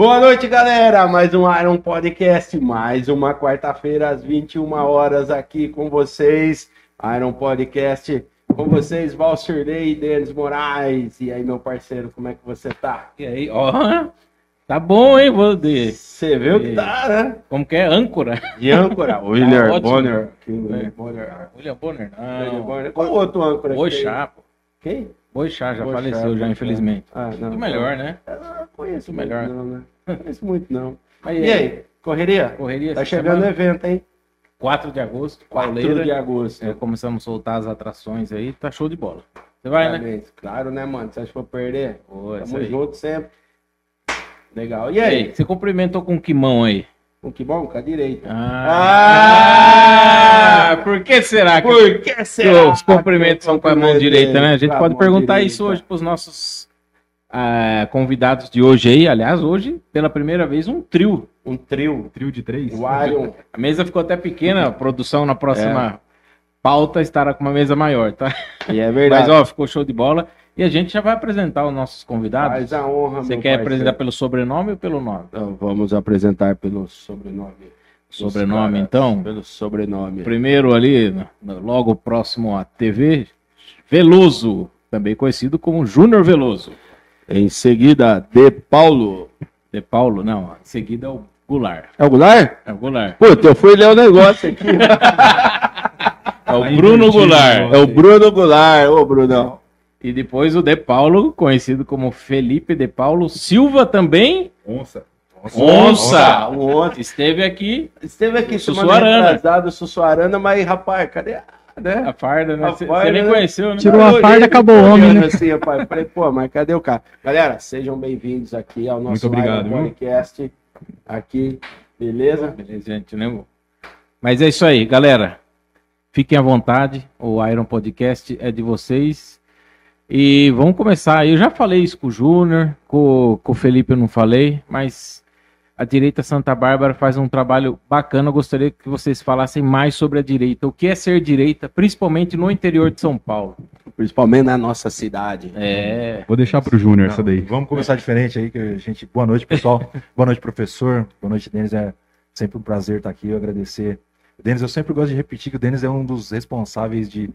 Boa noite, galera. Mais um Iron Podcast, mais uma quarta-feira às 21 horas aqui com vocês. Iron Podcast com vocês, Valcirley e Denis Moraes. E aí, meu parceiro, como é que você tá? E aí, ó, tá bom, hein, Valdir? Você viu que tá, né? Como que é? Âncora? De âncora, William. Bonner. Aqui, É. William Bonner. William Bonner, William não. Bonner. Qual outro âncora? Boi que tem? Chá, pô. Quem? Boi Chá já Boi faleceu, já, infelizmente. Ah, não. O melhor, né? Eu não conheço O melhor. muito, não, né? Conheço muito, não. Mas E aí, correria? Correria Tá chegando o evento, hein? 4 de agosto, 4 pauleira. de agosto. É, começamos a soltar as atrações aí, tá show de bola. Você vai, né? Claro, né, mano? Você acha que eu perder? Essa Tamo junto sempre. Legal. E E aí? aí, você cumprimentou com que mão aí? O que bom? Com a direita. Ah! Por que será que Por que os cumprimentos são com a mão direita, né? A gente Com pode perguntar direita. isso hoje para os nossos ah, convidados de hoje aí. Aliás, hoje, pela primeira vez, um trio. Um trio. Trio de três? O. A mesa ficou até pequena, a produção na próxima pauta estará com uma mesa maior, tá? E é verdade. Mas, ó, ficou show de bola. E a gente já vai apresentar os nossos convidados. Faz a honra, Você meu quer parceiro. apresentar pelo sobrenome ou pelo nome? Então, vamos apresentar pelo sobrenome. Sobrenome, caras. então? Pelo sobrenome. Primeiro ali, logo próximo à TV, Veloso, também conhecido como Júnior Veloso. Em seguida, De Paulo. De Paulo, não, em seguida é o Goulart. É o Goulart? É o Goulart. Puta, eu fui ler o negócio aqui. É o Bruno Goulart. é o Bruno Goulart. Ô, Brunão. E depois o De Paulo, conhecido como Felipe De Paulo Silva também. Onça. Onça! O outro. Esteve aqui, Esteve aqui Sussuarana. Sussuarana, mas, rapaz, cadê a... Né? a farda, né? Você nem né? conheceu, né? Tirou a farda, acabou o homem, né? Assim, rapaz, falei, pô, mas cadê o cara? Galera, sejam bem-vindos aqui ao nosso Muito obrigado? Podcast. Aqui, beleza? Beleza, gente, né? Mas é isso aí, galera. Fiquem à vontade. O Iron Podcast é de vocês. E vamos começar. Eu já falei isso com o Júnior, com, com o Felipe eu não falei, mas a direita Santa Bárbara faz um trabalho bacana. Eu gostaria que vocês falassem mais sobre a direita. O que é ser direita, principalmente no interior de São Paulo? Principalmente na nossa cidade. É. Vou deixar pro Júnior essa daí. Vamos começar diferente aí, que a gente. Boa noite, pessoal. Boa noite, professor. Boa noite, Denis. É sempre um prazer estar aqui. Eu agradecer. Denis, eu sempre gosto de repetir que o Denis é um dos responsáveis de,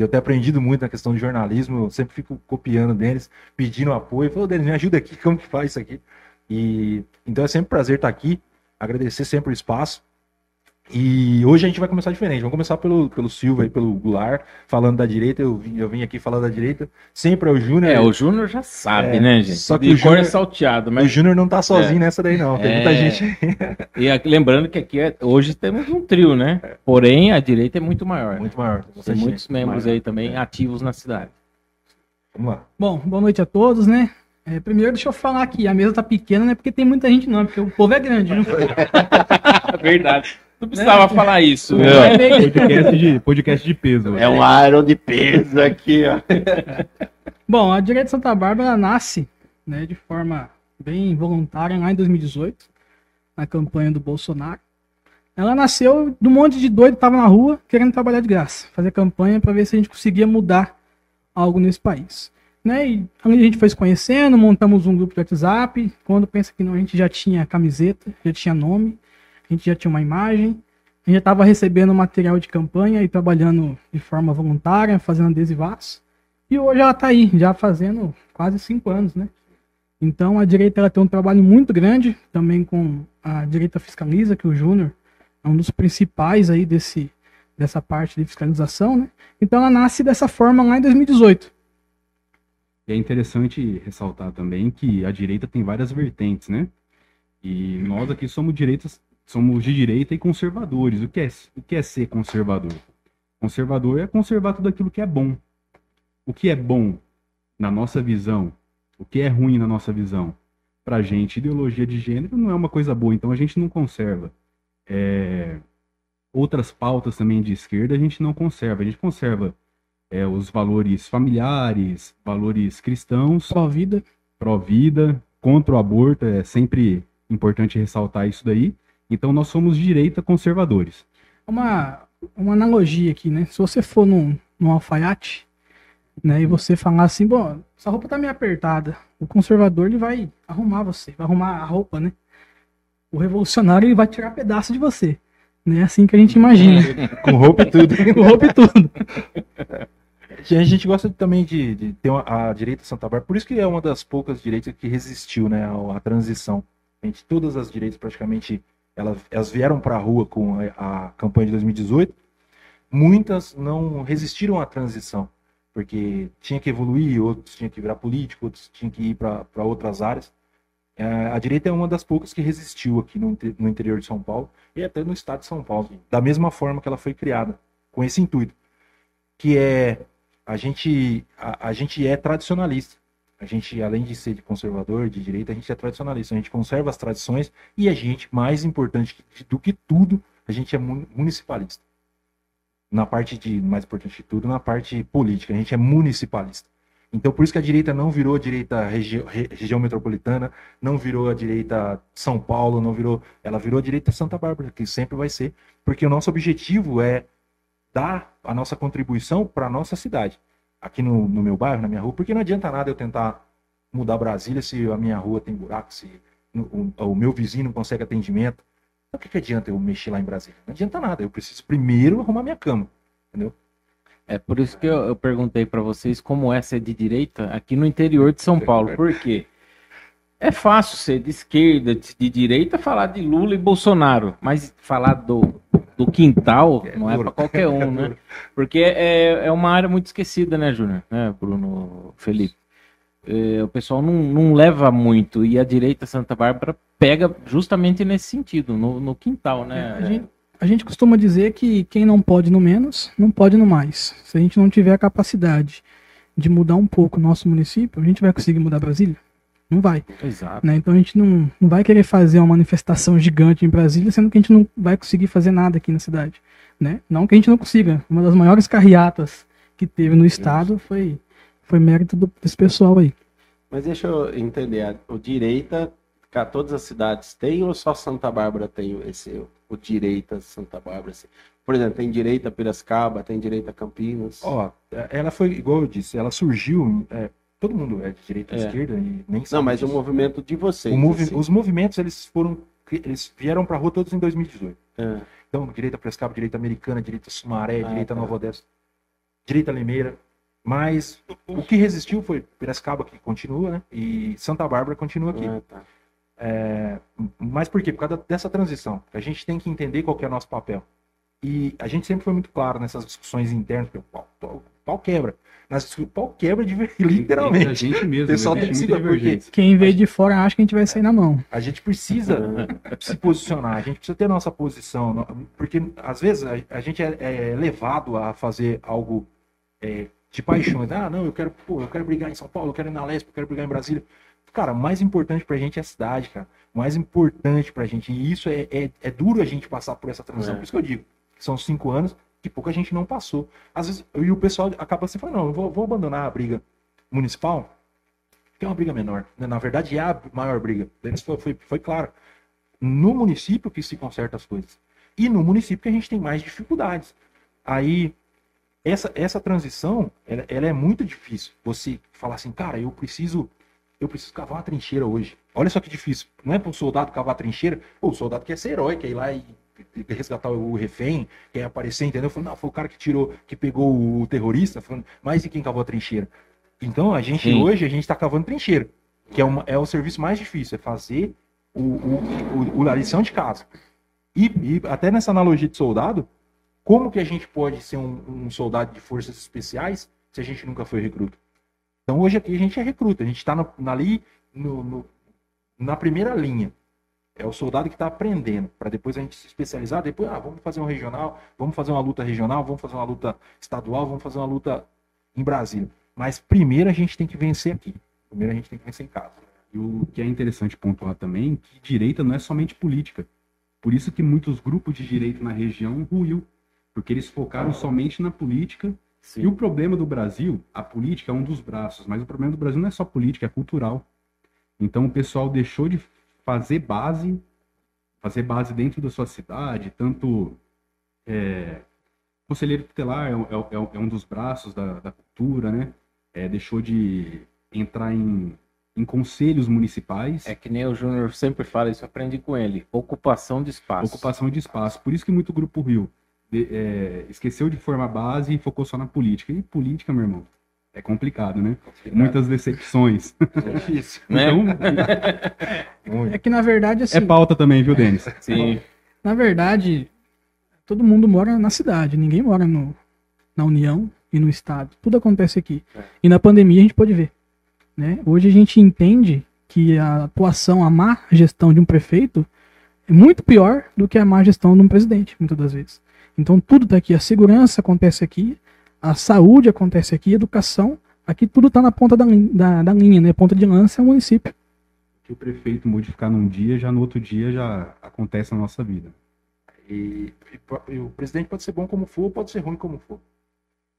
de eu ter aprendido muito na questão de jornalismo. Eu sempre fico copiando o Denis, pedindo apoio. Falei, Denis, me ajuda aqui, como que faz isso aqui? E então é sempre um prazer estar aqui. Agradecer sempre o espaço. E hoje a gente vai começar diferente. Vamos começar pelo, pelo Silva e pelo Goulart, falando da direita. Eu vim, eu vim aqui falando da direita. Sempre é o Júnior. É, o Júnior já sabe, É, né, gente? só que De o cor Júnior- é salteado, O mas Júnior não tá sozinho nessa daí, não. Tem muita É. gente. E aqui- lembrando que aqui é- hoje temos um trio, né? Porém, a direita é muito maior. Muito maior. Tem muitos gente. membros Maior. aí também ativos na cidade. Vamos lá. Bom, boa noite a todos, né? É, primeiro, deixa eu falar aqui, a mesa tá pequena, não é porque tem muita gente, não, porque o povo é grande, viu? Verdade. Não precisava falar isso. É. né? É Podcast de, podcast de peso. É um Iron de peso aqui, ó. Bom, a direita de Santa Bárbara nasce né, de forma bem voluntária lá em 2018, na campanha do Bolsonaro. Ela nasceu de um monte de doido que tava na rua querendo trabalhar de graça, fazer campanha para ver se a gente conseguia mudar algo nesse país. Né? E a gente foi se conhecendo, montamos um grupo de WhatsApp. Quando pensa que não, a gente já tinha camiseta, já tinha nome, a gente já tinha uma imagem, a gente já estava recebendo material de campanha e trabalhando de forma voluntária, fazendo adesivaços. E hoje ela está aí, já fazendo quase cinco anos, né? Então a direita ela tem um trabalho muito grande, também com a direita fiscaliza, que o Júnior é um dos principais aí desse, dessa parte de fiscalização, né? Então ela nasce dessa forma lá em 2018. E é interessante ressaltar também que a direita tem várias vertentes, né? E nós aqui somos direitas, somos de direita e conservadores. O que é, o que é ser conservador? Conservador é conservar tudo aquilo que é bom. O que é bom na nossa visão, o que é ruim na nossa visão. Pra gente, ideologia de gênero não é uma coisa boa, então a gente não conserva. É, Outras pautas também de esquerda a gente não conserva. A gente conserva é, os valores familiares, valores cristãos, Pró-vida. pró-vida, contra o aborto, é sempre importante ressaltar isso daí. Então nós somos direita conservadores. Uma, uma analogia aqui, né? Se você for num, num alfaiate, né? E você falar assim, bom, essa roupa tá meio apertada. O conservador ele vai arrumar você, vai arrumar a roupa, né? O revolucionário ele vai tirar pedaço de você. Né? Assim que a gente imagina. Com roupa e tudo. Com roupa e tudo. A gente gosta também de, de ter uma, a direita Santa Bárbara, por isso que é uma das poucas direitas que resistiu né, à, à transição. A gente, todas as direitas praticamente elas, vieram para a rua com a, a campanha de 2018. Muitas não resistiram à transição, porque tinha que evoluir, outros tinham que virar político, outros tinham que ir para outras áreas. É, a direita é uma das poucas que resistiu aqui no, no interior de São Paulo e até no estado de São Paulo, da mesma forma que ela foi criada, com esse intuito, que é a gente, a, a, gente é tradicionalista. A gente, além de ser de conservador, de direita, a gente é tradicionalista. A gente conserva as tradições e a gente, mais importante do que tudo, a gente é municipalista. Na parte de, mais importante de tudo, na parte política, a gente é municipalista. Então, por isso que a direita não virou a direita regi região metropolitana, não virou a direita São Paulo, não virou. Ela virou a direita Santa Bárbara, que sempre vai ser, porque o nosso objetivo é dar a nossa contribuição para a nossa cidade. Aqui no, no, meu bairro, na minha rua, porque não adianta nada eu tentar mudar Brasília se a minha rua tem buraco, se o, o meu vizinho não consegue atendimento. Então, o que, que adianta eu mexer lá em Brasília? Não adianta nada, eu preciso primeiro arrumar minha cama, entendeu? É por isso que eu, eu perguntei para vocês como é ser de direita aqui no interior de São Paulo. Por quê? É fácil ser de esquerda, de direita, falar de Lula e Bolsonaro, mas falar do do quintal, é não é para qualquer um, né? Porque é, é uma área muito esquecida, né, Júnior? Né, Bruno Felipe? É, o pessoal não, não leva muito e a direita Santa Bárbara pega justamente nesse sentido, no, no quintal, né? É, a, gente, a gente costuma dizer que quem não pode no menos, não pode no mais. Se a gente não tiver a capacidade de mudar um pouco o nosso município, a gente vai conseguir mudar Brasília? Não vai. Exato. Né? Então a gente não, não vai querer fazer uma manifestação gigante em Brasília, sendo que a gente não vai conseguir fazer nada aqui na cidade. Né? Não que a gente não consiga. Uma das maiores carreatas que teve no estado foi, foi mérito do, desse pessoal aí. Mas deixa eu entender, o direita, todas as cidades têm ou só Santa Bárbara tem esse, o direita Santa Bárbara? Assim? Por exemplo, tem direita Piracicaba, tem direita Campinas? Ó, ela foi, igual eu disse, ela surgiu é, todo mundo é de direita e é. esquerda e nem Não, mas disso. o movimento de vocês. Movi assim. Os movimentos, eles foram. Eles vieram para a rua todos em 2018. É. Então, direita Prescaba, direita americana, direita Sumaré, ah, direita tá. Nova Odessa, direita Limeira. Mas o que resistiu foi Piracicaba, que continua, né? E Santa Bárbara continua aqui. Ah, tá. é, mas por quê? Por causa dessa transição. A gente tem que entender qual que é o nosso papel. E a gente sempre foi muito claro nessas discussões internas, porque o pau, o pau quebra. Nas, o pau quebra de literalmente. A gente mesmo. O pessoal né? tem porque Quem veio de fora acha que a gente vai sair na mão. A gente precisa se posicionar, a gente precisa ter nossa posição, porque às vezes a, a gente é, é, levado a fazer algo é, de paixões. Ah, não, eu quero, pô, eu quero brigar em São Paulo, eu quero ir na Lesp, eu quero brigar em Brasília. Cara, o mais importante pra gente é a cidade, cara. O mais importante pra gente, e isso é, é, é duro a gente passar por essa transição, é. por isso que eu digo são cinco anos que pouca gente não passou. Às vezes, e o pessoal acaba assim, falando, não, eu vou, vou abandonar a briga municipal, que é uma briga menor. Né? Na verdade, é a maior briga. Foi, foi, foi claro. No município que se conserta as coisas. E no município que a gente tem mais dificuldades. Aí, essa, essa transição, ela, ela é muito difícil. Você falar assim, cara, eu preciso eu preciso cavar uma trincheira hoje. Olha só que difícil. Não é para um soldado cavar a trincheira. Pô, o soldado quer ser herói, quer ir lá e resgatar o refém, quer aparecer, entendeu? Falando, não, foi o cara que tirou, que pegou o terrorista, falando, mas e quem cavou a trincheira? Então, a gente Sim. hoje, a gente está cavando trincheira, que é, uma, é o serviço mais difícil, é fazer o, o, o, a lição de casa. E, e, até nessa analogia de soldado, como que a gente pode ser um, um soldado de forças especiais se a gente nunca foi recruta? Então, hoje aqui a gente é recruta, a gente está ali no, no, na primeira linha. É o soldado que está aprendendo, para depois a gente se especializar. Depois, ah, vamos fazer um regional, vamos fazer uma luta regional, vamos fazer uma luta estadual, vamos fazer uma luta em Brasília. Mas primeiro a gente tem que vencer aqui. Primeiro a gente tem que vencer em casa. E o que é interessante pontuar também, que direita não é somente política. Por isso que muitos grupos de direita na região ruiu, porque eles focaram somente na política. Sim. E o problema do Brasil, a política é um dos braços, mas o problema do Brasil não é só política, é cultural. Então o pessoal deixou de fazer base, fazer base dentro da sua cidade, tanto é, conselheiro tutelar é, é, é, é, um dos braços da, da cultura, né? é, deixou de entrar em, em conselhos municipais. É que nem o Júnior sempre fala, isso aprendi com ele. Ocupação de espaço. Ocupação de espaço. Por isso que muito Grupo Rio de- é, esqueceu de formar base e focou só na política. E política, meu irmão, é complicado, né? Muitas decepções. É difícil. Né? Então, Muito. É que na verdade, assim, é pauta também, viu, Denis? Sim. na verdade, todo mundo mora na cidade, ninguém mora no, na União e no Estado. Tudo acontece aqui. É. E na pandemia a gente pode ver. Né? Hoje a gente entende que a atuação, a má gestão de um prefeito é muito pior do que a má gestão de um presidente, muitas das vezes. Então tudo está aqui, a segurança acontece aqui, a saúde acontece aqui, a educação, aqui tudo está na ponta da, da, da linha, né? Ponta de lança é o município. que o prefeito modificar num dia, já no outro dia já acontece na nossa vida. E, e e o presidente pode ser bom como for, pode ser ruim como for.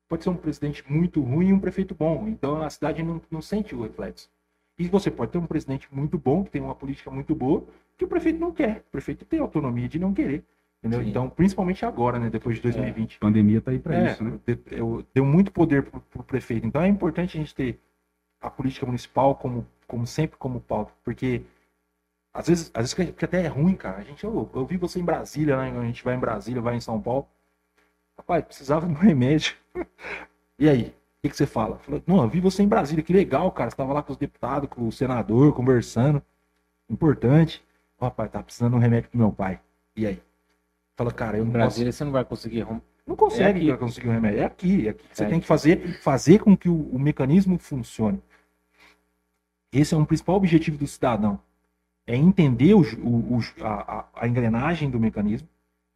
Pode ser um presidente muito ruim e um prefeito bom. Então a cidade não, não sente o reflexo. E você pode ter um presidente muito bom, que tem uma política muito boa, que o prefeito não quer. O prefeito tem autonomia de não querer. Entendeu? Sim. Então, principalmente agora, né? Depois de 2020. A pandemia tá aí para É, isso, né? de- eu- deu muito poder pro, pro prefeito. Então é importante a gente ter a política municipal como, como sempre como pauta, porque às vezes, às vezes que até é ruim, cara. A gente, eu, eu vi você em Brasília, né? A gente vai em Brasília, vai em São Paulo. Rapaz, precisava de um remédio. E aí? O que, que você fala? Não, eu vi você em Brasília, que legal, cara. Você tava lá com os deputados, com o senador, conversando. Importante. Rapaz, tá precisando de um remédio pro meu pai. E aí? Fala, cara, eu não posso Brasília você não vai conseguir não consegue É aqui. conseguir um remédio. É aqui, é aqui. Você É tem que fazer, fazer com que o, o mecanismo funcione. Esse é um principal objetivo do cidadão. É entender o, o- a, a- engrenagem do mecanismo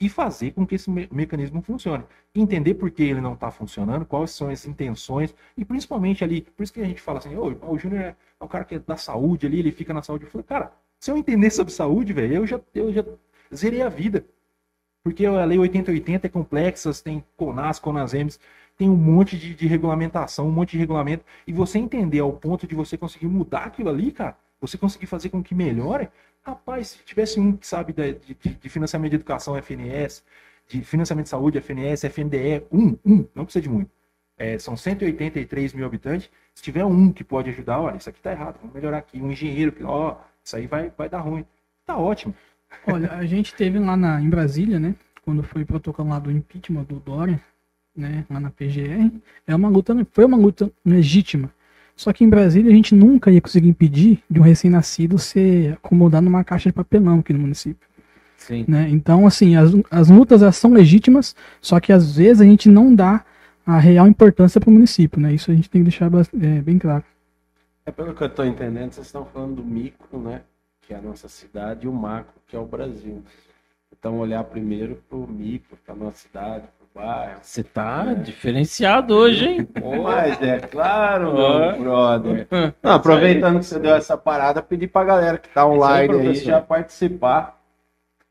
e fazer com que esse me- mecanismo funcione. Entender por que ele não está funcionando, quais são as intenções, e principalmente ali, por isso que a gente fala assim, "Ô, o Júnior é, é o cara que é da saúde ali, ele fica na saúde. Eu falei, cara, se eu entender sobre saúde, velho, eu já, eu já zerei a vida. Porque a lei 8080 é complexa, tem CONAS, CONASEMS, tem um monte de, de regulamentação, um monte de regulamento. E você entender ao ponto de você conseguir mudar aquilo ali, cara, você conseguir fazer com que melhore. Rapaz, se tivesse um que sabe de, de- de financiamento de educação, FNS, de financiamento de saúde, FNS, FNDE, um, um, não precisa de muito. É, são 183 mil habitantes. Se tiver um que pode ajudar, olha, isso aqui tá errado, vamos melhorar aqui. Um engenheiro, que, ó, isso aí vai, vai dar ruim. Tá ótimo. Olha, a gente teve lá na, em Brasília, né? Quando foi protocolado o impeachment do Dória, né? Lá na PGR, é uma luta, foi uma luta legítima. Só que em Brasília a gente nunca ia conseguir impedir de um recém-nascido ser acomodado numa caixa de papelão aqui no município. Sim. Né? Então, assim, as, as lutas elas são legítimas, só que às vezes a gente não dá a real importância para o município, né? Isso a gente tem que deixar é, bem claro. É pelo que eu tô entendendo, vocês estão falando do micro, né? Que é a nossa cidade, e o macro, que é o Brasil. Então olhar primeiro pro micro, pra nossa cidade, pro bairro. Você tá diferenciado hoje, hein? Mas é claro, meu brother. Não, aproveitando que você deu essa parada, pedir pra galera que tá online aí, professor. já participar.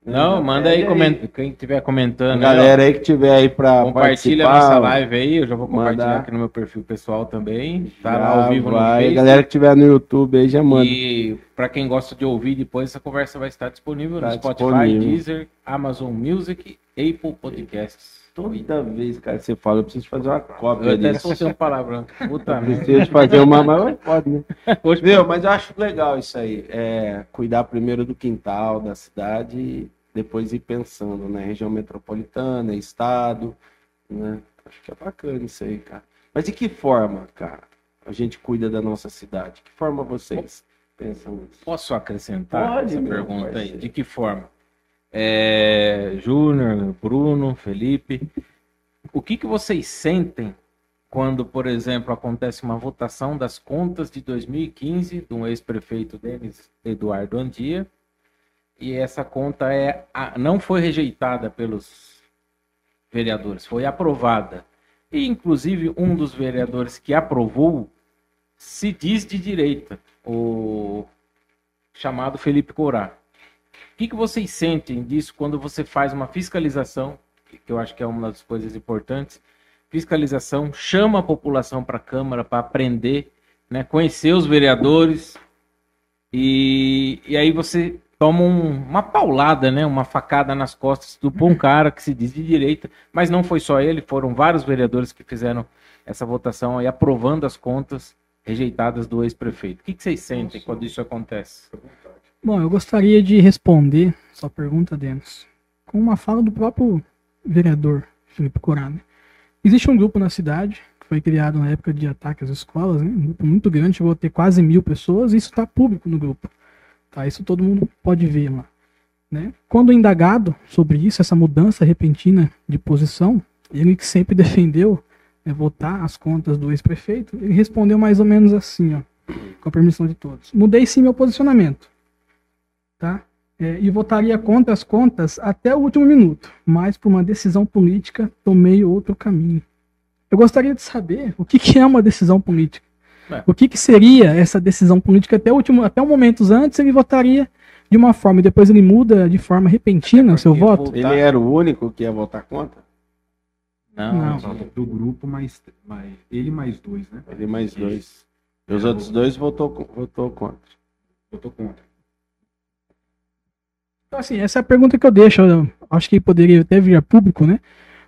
Não, manda aí, Pede coment... quem estiver comentando. aí, ó, galera aí que tiver aí pra Compartilha nossa live aí, eu já vou compartilhar mandar. aqui no meu perfil pessoal também. Tá já lá ao vivo no vai. Face. galera que tiver no YouTube aí já manda. E para quem gosta de ouvir depois, essa conversa vai estar disponível Tá no Spotify, disponível. Deezer, Amazon Music, Apple Podcasts. Toda vez, cara, que você fala, eu preciso fazer uma Eu cópia até disso. soltei uma palavra. Puta Eu preciso fazer uma, mas pode, né? Hoje, Meu, mas eu acho legal isso aí. É cuidar primeiro do quintal, da cidade, e depois ir pensando, né? Região metropolitana, estado, né? Acho que é bacana isso aí, cara. Mas de que forma, cara, a gente cuida da nossa cidade? Que forma vocês pensam nisso? Posso acrescentar Pode, essa meu pergunta aí? De que forma? É, Júnior, Bruno, Felipe, o que, que vocês sentem quando, por exemplo, acontece uma votação das contas de 2015 de um ex-prefeito Denis Eduardo Andia e essa conta é não foi rejeitada pelos vereadores, foi aprovada. E, inclusive, um dos vereadores que aprovou se diz de direita, o chamado Felipe Corá. O que, que vocês sentem disso quando você faz uma fiscalização, que eu acho que é uma das coisas importantes, fiscalização, chama a população para a Câmara para aprender, né, conhecer os vereadores, e, e aí você toma um- uma paulada, né? Uma facada nas costas do bom cara que se diz de direita, mas não foi só ele, foram vários vereadores que fizeram essa votação aí aprovando as contas rejeitadas do ex-prefeito. O que, que vocês sentem quando isso acontece? Bom, eu gostaria de responder sua pergunta, Denis, com uma fala do próprio vereador Felipe Corano. Existe um grupo na cidade que foi criado na época de ataque às escolas, né? um grupo muito grande, chegou a ter quase mil pessoas, e isso está público no grupo. Tá? Isso todo mundo pode ver lá. Né? Quando indagado sobre isso, essa mudança repentina de posição, ele que sempre defendeu né, votar as contas do ex-prefeito, ele respondeu mais ou menos assim, ó, com a permissão de todos. Mudei sim meu posicionamento tá? É, e votaria contra as contas até o último minuto, mas por uma decisão política tomei outro caminho. Eu gostaria de saber o que, que é uma decisão política. É. O que, que seria essa decisão política até o último, até um momentos antes ele votaria de uma forma e depois ele muda de forma repentina o seu porque voto? Ele era o único que ia votar contra? Não, Não. Do grupo, mais, mais ele mais dois, né? Ele mais dois. E os outros dois votou, votou contra. Tô contra. Então, assim, essa é a pergunta que eu deixo. Eu acho que poderia até vir a público, né?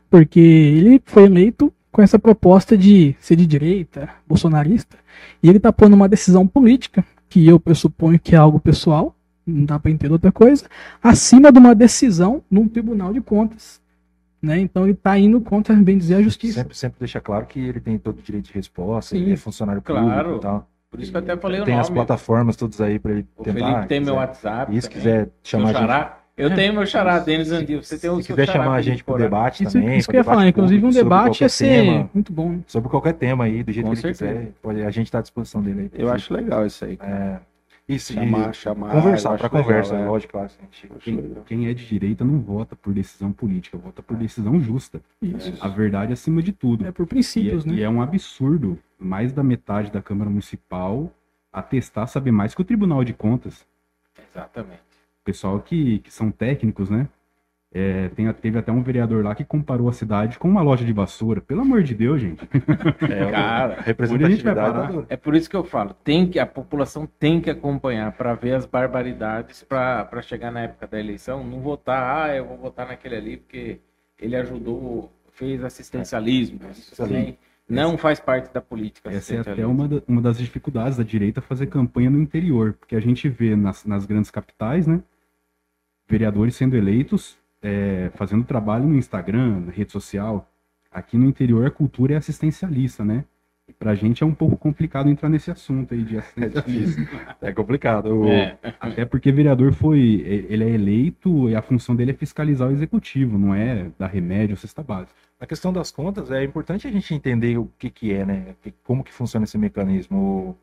Porque ele foi eleito com essa proposta de ser de direita, bolsonarista, e ele tá pondo uma decisão política, que eu pressuponho que é algo pessoal, não dá para entender outra coisa, acima de uma decisão num tribunal de contas. Né? Então ele tá indo contra, bem dizer, a justiça. Sempre, sempre deixa claro que ele tem todo o direito de resposta, Sim. ele é funcionário Claro. público e tal. Por isso que eu até falei Tem o as nome. plataformas todas aí pra ele O tentar. Felipe tem meu quiser- WhatsApp. E se também. quiser Meu chamar a gente, xará. Eu tenho meu xará, Denis Andil. Você tem o se quiser xará, chamar a gente pro Corado. debate Isso, também. isso que eu ia falar, inclusive um debate ia ser tema, muito bom. sobre qualquer tema aí, do jeito Com que ele certeza. quiser, pode- a gente tá à disposição dele aí. Eu acho legal isso aí. É, isso, Chamar, e chamar. conversar, pra acho legal, conversa, é. lógico, claro. Quem, quem é de direita não vota por decisão política, vota por decisão justa. Isso. A verdade acima de tudo. É por E princípios, é, né? e é um absurdo mais da metade da Câmara Municipal atestar saber mais que o Tribunal de Contas. Exatamente. Pessoal que, que são técnicos, né? É, tem, teve até um vereador lá que comparou a cidade com uma loja de vassoura. Pelo amor de Deus, gente. É, Cara, representatividade É por isso que eu falo, tem que a população tem que acompanhar para ver as barbaridades para chegar na época da eleição, não votar, ah, eu vou votar naquele ali porque ele ajudou, fez assistencialismo. Isso também não faz parte da política. Essa é até uma, da- uma das dificuldades da direita fazer campanha no interior. Porque a gente vê nas, nas grandes capitais, né? Vereadores sendo eleitos, é, fazendo trabalho no Instagram, na rede social. Aqui no interior a cultura é assistencialista, né? E pra gente é um pouco complicado entrar nesse assunto aí de assistencialismo. É complicado. O- É, Até porque vereador foi. Ele é eleito e a função dele é fiscalizar o executivo, não é dar remédio ou cesta básica. Na questão das contas, é importante a gente entender o que, que é, né? Como que funciona esse mecanismo. O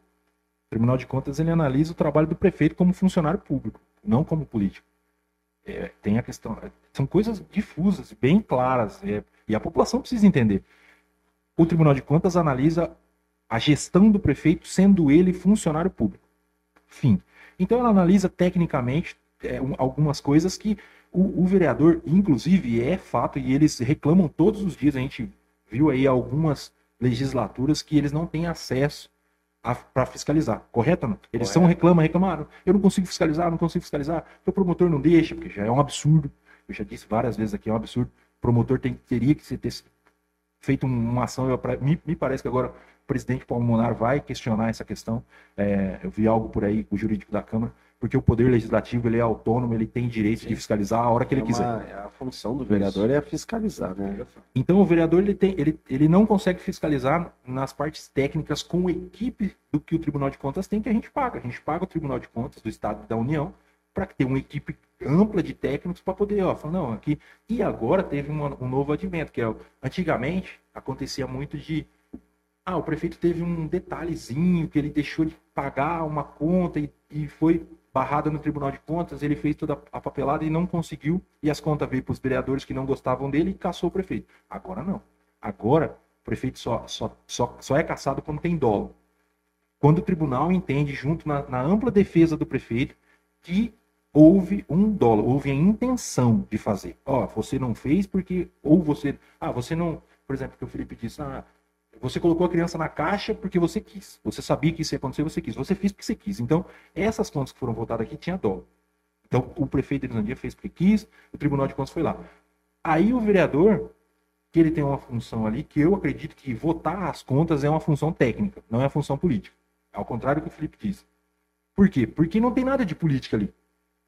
Tribunal de Contas ele analisa o trabalho do prefeito como funcionário público, não como político. É, tem a questão. São coisas difusas, bem claras, é, e a população precisa entender. O Tribunal de Contas analisa a gestão do prefeito, sendo ele funcionário público. Fim. Então ela analisa tecnicamente é, um- algumas coisas que o, o vereador, inclusive, é fato, e eles reclamam todos os dias. A gente viu aí algumas legislaturas que eles não têm acesso para fiscalizar, correto? Não? Eles são reclamam, reclamaram. Eu não consigo fiscalizar, não consigo fiscalizar. O promotor não deixa, porque já é um absurdo. Eu já disse várias vezes aqui, é um absurdo. O promotor tem, teria que ter feito um- uma ação. eu- me, me parece que agora o presidente Paulo Monar vai questionar essa questão. É, eu vi algo por aí com o jurídico da Câmara, porque o poder legislativo ele é autônomo, ele tem direito de fiscalizar a hora que ele É quiser. uma- a função do vereador é fiscalizar, né? Então o vereador ele, tem, ele, ele não consegue fiscalizar nas partes técnicas com equipe do que o Tribunal de Contas tem que a gente paga. A gente paga o Tribunal de Contas do Estado e da União para ter uma equipe ampla de técnicos para poder, ó, falar, não, aqui. E agora teve uma- um novo advento, que é antigamente acontecia muito de ah, o prefeito teve um detalhezinho que ele deixou de pagar uma conta e, e foi barrada no Tribunal de Contas, ele fez toda a papelada e não conseguiu, e as contas veio para os vereadores que não gostavam dele e caçou o prefeito. Agora não. Agora, o prefeito só, só, só, só é caçado quando tem dolo. Quando o tribunal entende, junto na, na ampla defesa do prefeito, que houve um dolo, houve a intenção de fazer. Ó, você não fez porque, ou você, ah, você não, por exemplo, que o Felipe disse, ah, você colocou a criança na caixa porque você quis. Você sabia que isso ia acontecer, você quis. Você fez porque você quis. Então, essas contas que foram votadas aqui tinha dolo. Então, o prefeito de Irlandia fez porque quis, o Tribunal de Contas foi lá. Aí o vereador, que ele tem uma função ali, que eu acredito que votar as contas é uma função técnica, não é uma função política. Ao contrário do que o Felipe disse. Por quê? Porque não tem nada de política ali.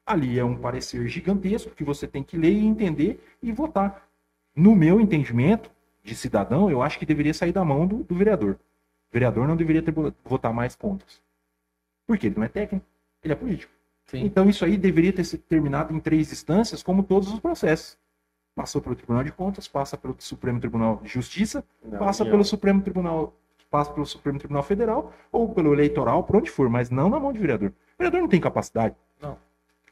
Ali é um parecer gigantesco que você tem que ler e entender e votar. No meu entendimento de cidadão, eu acho que deveria sair da mão do, do vereador. O vereador não deveria ter, votar mais contas. Porque ele não é técnico, ele é político. Sim. Então isso aí deveria ter sido terminado em três instâncias, como todos os processos. Passou pelo Tribunal de Contas, passa pelo Supremo Tribunal de Justiça, Não, passa não. pelo Supremo Tribunal, passa pelo Supremo Tribunal Federal ou pelo eleitoral, por onde for, mas não na mão de vereador. O vereador não tem capacidade. Não.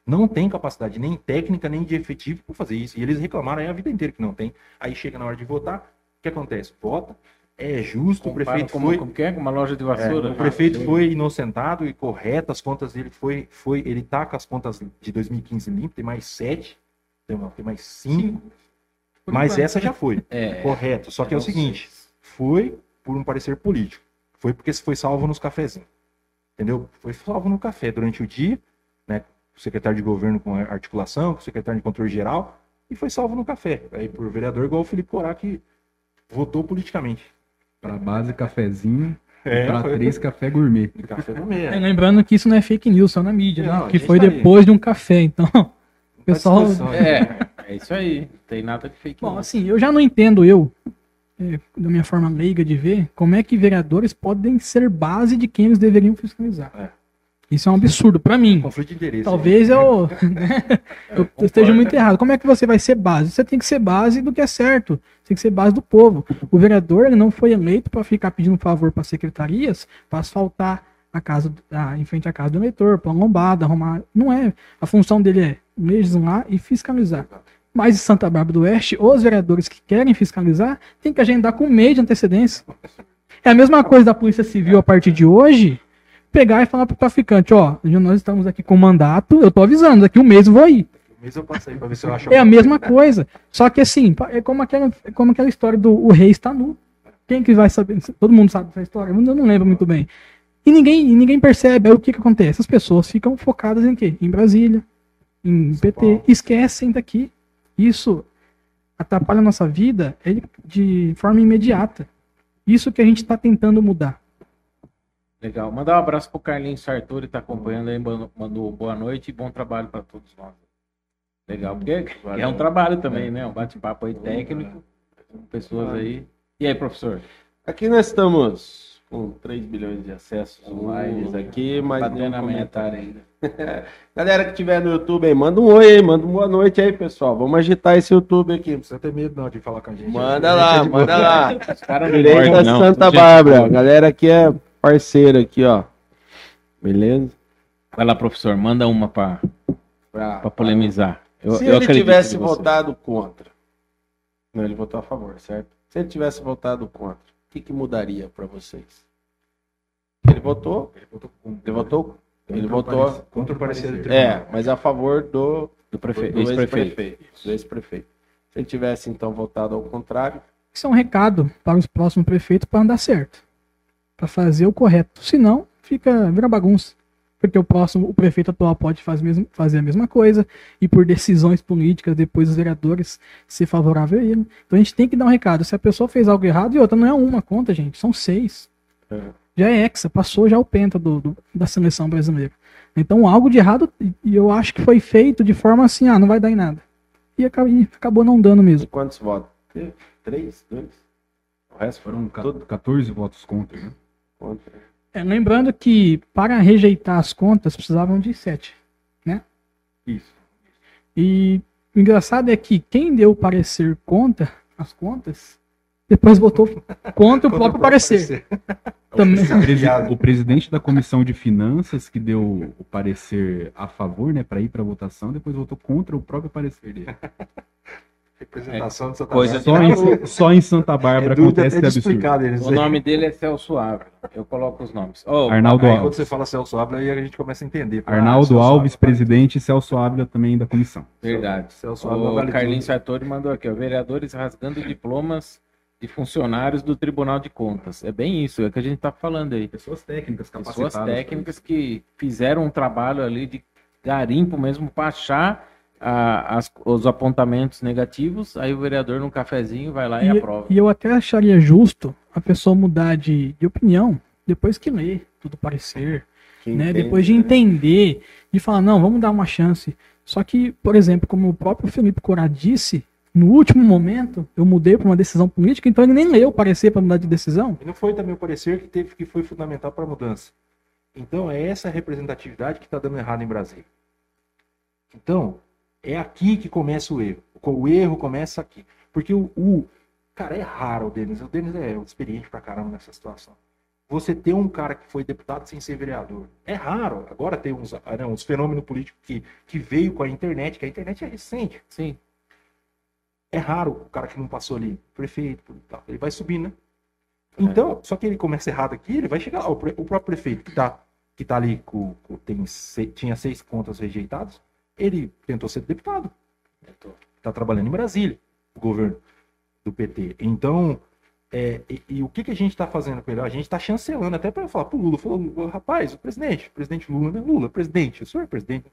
Não tem capacidade nem técnica, nem de efetivo para fazer isso. E eles reclamaram aí a vida inteira que não tem. Aí chega na hora de votar, que acontece? Vota, é justo, o Compara prefeito como, foi. como que é? Com uma loja de É, vassoura. o prefeito Ah, foi inocentado e correto, as contas dele foi, foi ele tá com as contas de 2015 limpas, tem mais sete, tem, mais cinco, Por mas enquanto, essa já foi, É. correto. Só que é o sei. seguinte, foi por um parecer político, foi porque foi salvo nos cafezinhos, entendeu? Foi salvo no café durante o dia, né? O secretário de governo com articulação, com o secretário de controle geral, e foi salvo no café. Aí por vereador igual o Felipe Corá que votou politicamente. Pra base cafezinho, É, pra foi. três café gourmet. Café no meio. É, lembrando que isso não é fake news, só na mídia, Não, né? Que gente foi tá aí. depois de um café, então. O pessoal. É, é isso aí. Não tem nada de fake Bom, news. assim, eu já não entendo eu, é, da minha forma leiga de ver, como é que vereadores podem ser base de quem eles deveriam fiscalizar. É. Isso é um absurdo pra mim. Conflito de interesse. Talvez eu, né, eu concordo. esteja muito errado. Como é que você vai ser base? Você tem que ser base do que é certo. Você tem que ser base do povo. O vereador ele não foi eleito para ficar pedindo favor para secretarias para asfaltar a casa, a, em frente à casa do eleitor, para lombada, arrumar. Não é. A função dele é legislar e fiscalizar. Mas em Santa Bárbara do Oeste, os vereadores que querem fiscalizar têm que agendar com mês de antecedência. É a mesma coisa da Polícia Civil a partir de hoje, pegar e falar pro traficante, ó, nós estamos aqui com mandato, eu tô avisando, daqui um mês eu vou aí. Mês eu passei pra ver se eu acho É a mesma coisa. Só que assim, é como aquela, é como aquela história do o rei está nu. Quem que vai saber? Todo mundo sabe dessa história, eu não lembro muito bem. E ninguém, e ninguém percebe. Aí o que, que acontece? As pessoas ficam focadas em quê? Em Brasília, em PT, esquecem daqui. Isso atrapalha a nossa vida é de forma imediata. Isso que a gente está tentando mudar. Legal. Mandar um abraço pro Carlinhos Sartori, tá acompanhando aí, mandou- boa noite e bom trabalho para todos nós. Legal, porque é um trabalho também, né? Um bate-papo aí técnico, com pessoas aí. E aí, professor? Aqui nós estamos com 3 bilhões de acessos online aqui, mas Batendo a meta comentário. ainda. Galera que tiver no YouTube aí, manda um oi aí, manda uma boa noite aí, pessoal. Vamos agitar esse YouTube aqui. Não precisa ter medo não de falar com a gente. Manda A lá, é manda lá. Os caras não Direita não. Santa Gente, Bárbara. A galera aqui é parceira aqui, ó. Beleza? Vai lá, professor, manda uma pra, Pra, pra polemizar. Eu, Se eu ele tivesse votado contra. Não, ele votou a favor, certo? Se ele tivesse votado contra, o que, que mudaria para vocês? Ele votou, Ele votou contra. ele votou, ele Contra o votou, parecer- Contra o parecer do tribunal. é, mas a favor do, do prefe... do ex-prefeito. ex-prefeito. Se ele tivesse então votado ao contrário, Isso é um recado para os próximos prefeitos para andar certo. Para fazer o correto. Senão, fica, vira bagunça. Porque o próximo, o prefeito atual pode faz mesmo, fazer a mesma coisa e por decisões políticas, depois os vereadores ser favorável a ele. Então a gente tem que dar um recado. Se a pessoa fez algo errado, e outra, não é uma conta, gente, são seis. É. Já é hexa, passou já o penta do, do- da seleção brasileira. Então algo de errado, e- e eu acho que foi feito de forma assim, ah, não vai dar em nada. E acabou, e acabou não dando mesmo. quantos votos? Três? Dois? O resto foram Foram ca- tudo 14 votos contra, né? É, lembrando que para rejeitar as contas precisavam de sete. Isso. E o engraçado é que quem deu o parecer contra as contas, depois votou contra o próprio parecer. Também. O, presi- o presidente da comissão de finanças que deu o parecer a favor, né, para ir para votação, depois votou contra o próprio parecer dele. Representação de Santa Coisa Bárbara. Só em, só em Santa Bárbara É acontece esse absurdo. O nome dele é Celso Ávila. Eu coloco os nomes. Ô, Arnaldo Aí Alves. quando você fala Celso Ávila, aí a gente começa a entender. Ah, Arnaldo Celso Alves, Ávila. presidente, e Celso Ávila também da comissão. Verdade. Celso Ávila O vale Carlinhos. Sartori mandou aqui, ó, vereadores rasgando diplomas de funcionários do Tribunal de Contas. É bem isso, é o que a gente tá falando aí. Pessoas técnicas, Pessoas técnicas que fizeram um trabalho ali de garimpo mesmo para achar a- as- os apontamentos negativos, aí o vereador no cafezinho vai lá e, aprova. e eu até acharia justo a pessoa mudar de, de opinião depois que lê tudo parecer, Que né? entende, Depois de né? entender, de falar, não, vamos dar uma chance. Só que, por exemplo, como o próprio Felipe Corá disse, no último momento eu mudei para uma decisão política, então ele nem leu o parecer para mudar de decisão. E não foi também o parecer que teve que foi fundamental para a mudança. Então é essa representatividade que está dando errado em Brasília. Então é aqui que começa o erro. O erro começa aqui, porque o, o- cara é raro o Denis. O Denis é experiente pra caramba nessa situação. Você ter um cara que foi deputado sem ser vereador é raro. Agora tem uns, ah, né, uns fenômenos políticos que, que veio com a internet, que a internet é recente. Sim. É raro o cara que não passou ali, prefeito, tal. ele vai subir, né? Então, só que ele começa errado aqui, ele vai chegar lá. O, o próprio prefeito que tá, que tá ali, com, com- tem tinha seis contas rejeitadas, ele tentou ser deputado. Tá trabalhando em Brasília, o governo do PT. Então, é, e, e o que, que a gente tá fazendo com ele? A gente tá chancelando até para falar pro Lula, falou, rapaz, o presidente, o presidente Lula, né? Lula, presidente, o senhor é presidente.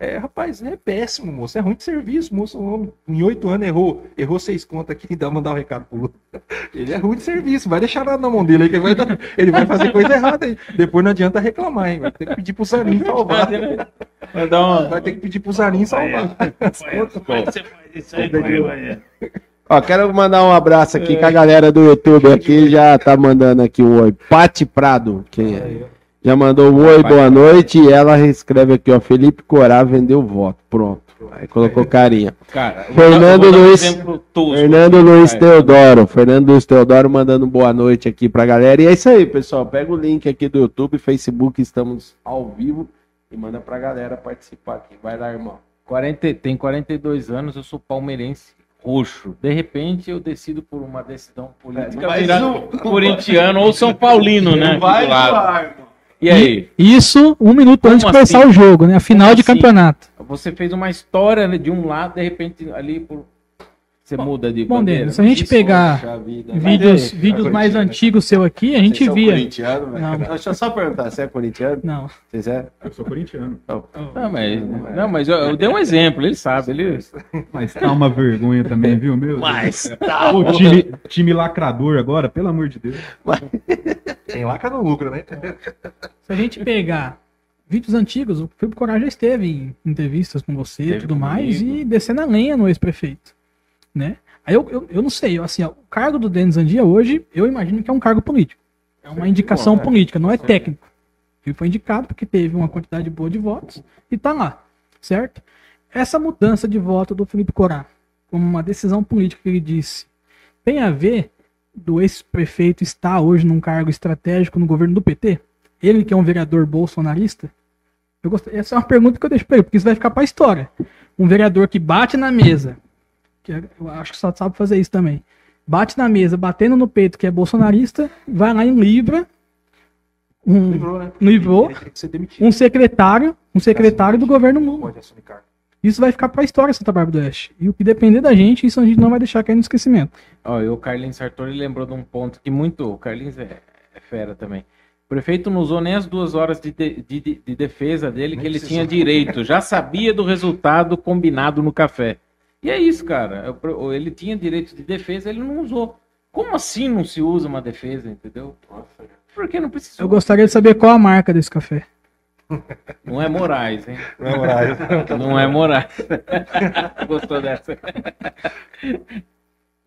É, rapaz, é péssimo, moço. É ruim de serviço, moço. O homem, em oito anos errou, errou seis contas aqui e dá mandar um recado pro Lula. Ele é ruim de serviço, vai deixar nada na mão dele aí que ele vai, dar- ele vai fazer coisa errada aí. Depois não adianta reclamar, hein? Vai ter que pedir pro Zanin salvar. Vai dar uma... Vai ter que pedir pro Zanin salvar. Ó, quero mandar um abraço aqui com a galera do YouTube aqui, já tá mandando aqui um oi. Pati Prado, que já mandou um oi, boa noite, e ela reescreve aqui, ó, Felipe Corá vendeu voto, pronto. Aí colocou carinha. Cara, Fernando um Luiz- tosco. Fernando Luiz É. Teodoro, Fernando Luiz Teodoro mandando boa noite aqui pra galera. E é isso aí, pessoal, pega o link aqui do YouTube, Facebook, estamos ao vivo e manda pra galera participar aqui. Vai lá, irmão. 40, tem 42 anos, eu sou palmeirense roxo. De repente eu decido por uma decisão política Mas virar o- corintiano ou São Paulino, né? Vai do E aí? Isso um minuto Como antes de começar assim? o jogo, né? A final Como de assim? campeonato. Você fez uma história de um lado, de repente ali por... você muda de Bom, bandeira. Denis, se a gente Isso, pegar vida. vídeos, Mas, vídeos é mais corintiano. antigos seu aqui, a gente Vocês são via. corintiano, velho? Não. Deixa eu só perguntar, você é corintiano? Não. Vocês é? Eu sou corintiano. Não, mas, não, mas eu, eu dei um exemplo, ele sabe. Ele... Mas tá uma vergonha também, viu, meu? Mas O time, time lacrador agora, pelo amor de Deus. Tem lá que não lucra, né? Se a gente pegar vídeos antigos, o Felipe Coragem já esteve em entrevistas com você e tudo mais comigo. e descendo a lenha no ex-prefeito, né? Aí eu, eu, eu não sei, assim, ó, o cargo do Denis Andia hoje, eu imagino que é um cargo político. É uma indicação Bom, é. política, não é técnico. Ele foi indicado porque teve uma quantidade boa de votos e tá lá, certo? Essa mudança de voto do Felipe Corá, como uma decisão política que ele disse, tem a ver do ex-prefeito estar hoje num cargo estratégico no governo do PT? Ele que é um vereador bolsonarista? Eu gost... Essa é uma pergunta que eu deixo pra ele, porque isso vai ficar pra história. Um vereador que bate na mesa, eu acho que só sabe fazer isso também, bate na mesa, batendo no peito que é bolsonarista, vai lá em Libra, um, Livrou, né? Livrou. Ele tem que ser demitido. um secretário, um secretário do governo Lula. Isso vai ficar pra história, Santa Bárbara do Oeste. E o que depender da gente, isso a gente não vai deixar cair no esquecimento. Ó, e o Carlinhos Sartori lembrou de um ponto que muito. O Carlinhos é, é fera também. O prefeito não usou nem as duas horas de, de, de- de defesa dele, Nem que ele precisou. tinha direito. Já sabia do resultado combinado no café. E é isso, cara. Eu pro- Ele tinha direito de defesa, ele não usou. Como assim não se usa uma defesa, entendeu? Porque não Eu precisou. gostaria de saber qual a marca desse café. Não é Moraes, hein? Não é horário. Não é Moraes. Gostou dessa?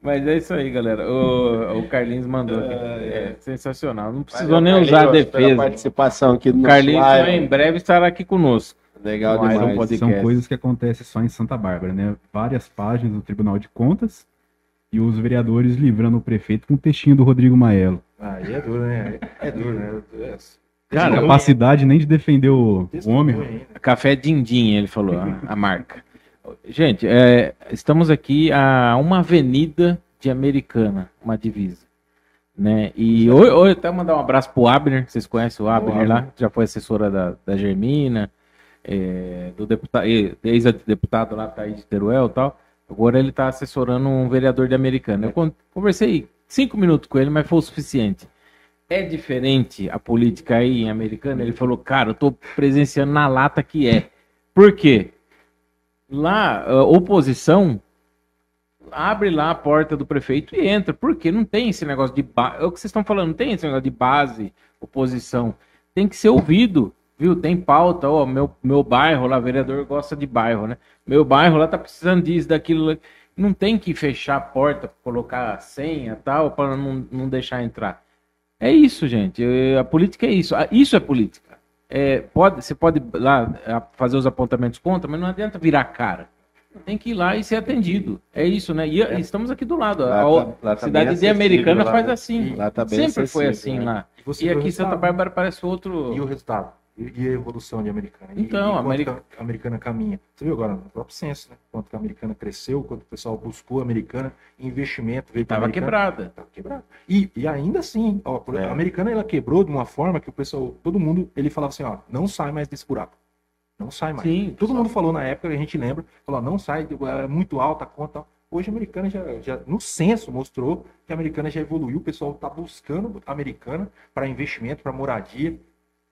Mas é isso aí, galera. O, o Carlinhos mandou aqui. É, sensacional. Não precisou nem usar a pela defesa. participação aqui do Carlinhos live. em breve estará aqui conosco. Legal um demais. podcast. São coisas que acontecem só em Santa Bárbara, né? Várias páginas do Tribunal de Contas e os vereadores livrando o prefeito com o textinho do Rodrigo Maelo. Aí é duro, né? É duro, né? É. Cara, capacidade nem de defender o, o homem. Café Dindim, ele falou, a, a marca. Gente, é, estamos aqui a uma avenida de Americana, uma divisa. Né? E hoje, hoje até mandar um abraço pro Abner, vocês conhecem o Abner lá, já foi assessora da, da Germina, é, do deputado, ex-deputado lá, Thaís Teruel e tal. Agora ele está assessorando um vereador de Americana. Eu con- conversei cinco minutos com ele, mas foi o suficiente. É diferente a política aí em Americana? Ele falou, cara, eu tô presenciando na lata que é. Por quê? Lá, a oposição abre lá a porta do prefeito e entra. Por quê? Não tem esse negócio de base. É o que vocês estão falando, não tem esse negócio de base, oposição. Tem que ser ouvido, viu? Tem pauta, ó, meu, meu bairro lá, vereador gosta de bairro, né? Meu bairro lá tá precisando disso, daquilo. Não tem que fechar a porta, colocar senha tal, para não, não deixar entrar. É isso, gente. É, A política é isso. Ah, Isso é política. É, pode, você pode lá fazer os apontamentos contra, mas não adianta virar cara. Tem que ir lá e ser atendido. É isso, né? E a- estamos aqui do lado. Lá a tá- lá tá cidade de Americana lá, faz assim. Lá tá bem Sempre foi assim né? lá. E você E aqui em Santa. Bárbara parece outro. E o resultado? E, a evolução de Americana? E, Então, e quanto America- a Americana caminha? Você viu agora no próprio censo, né? Quanto que a Americana cresceu, quanto o pessoal buscou a Americana, investimento veio para Tava Americana. quebrada. Tava quebrado. E, e ainda assim, ó, É. a Americana ela quebrou de uma forma que o pessoal, todo mundo, ele falava assim, ó, não sai mais desse buraco. Não sai mais. Sim. Todo mundo falou na época, a gente lembra, falou, não sai, é muito alta a conta. Hoje a Americana já, já, no censo, mostrou que a Americana já evoluiu, o pessoal está buscando a Americana para investimento, para moradia.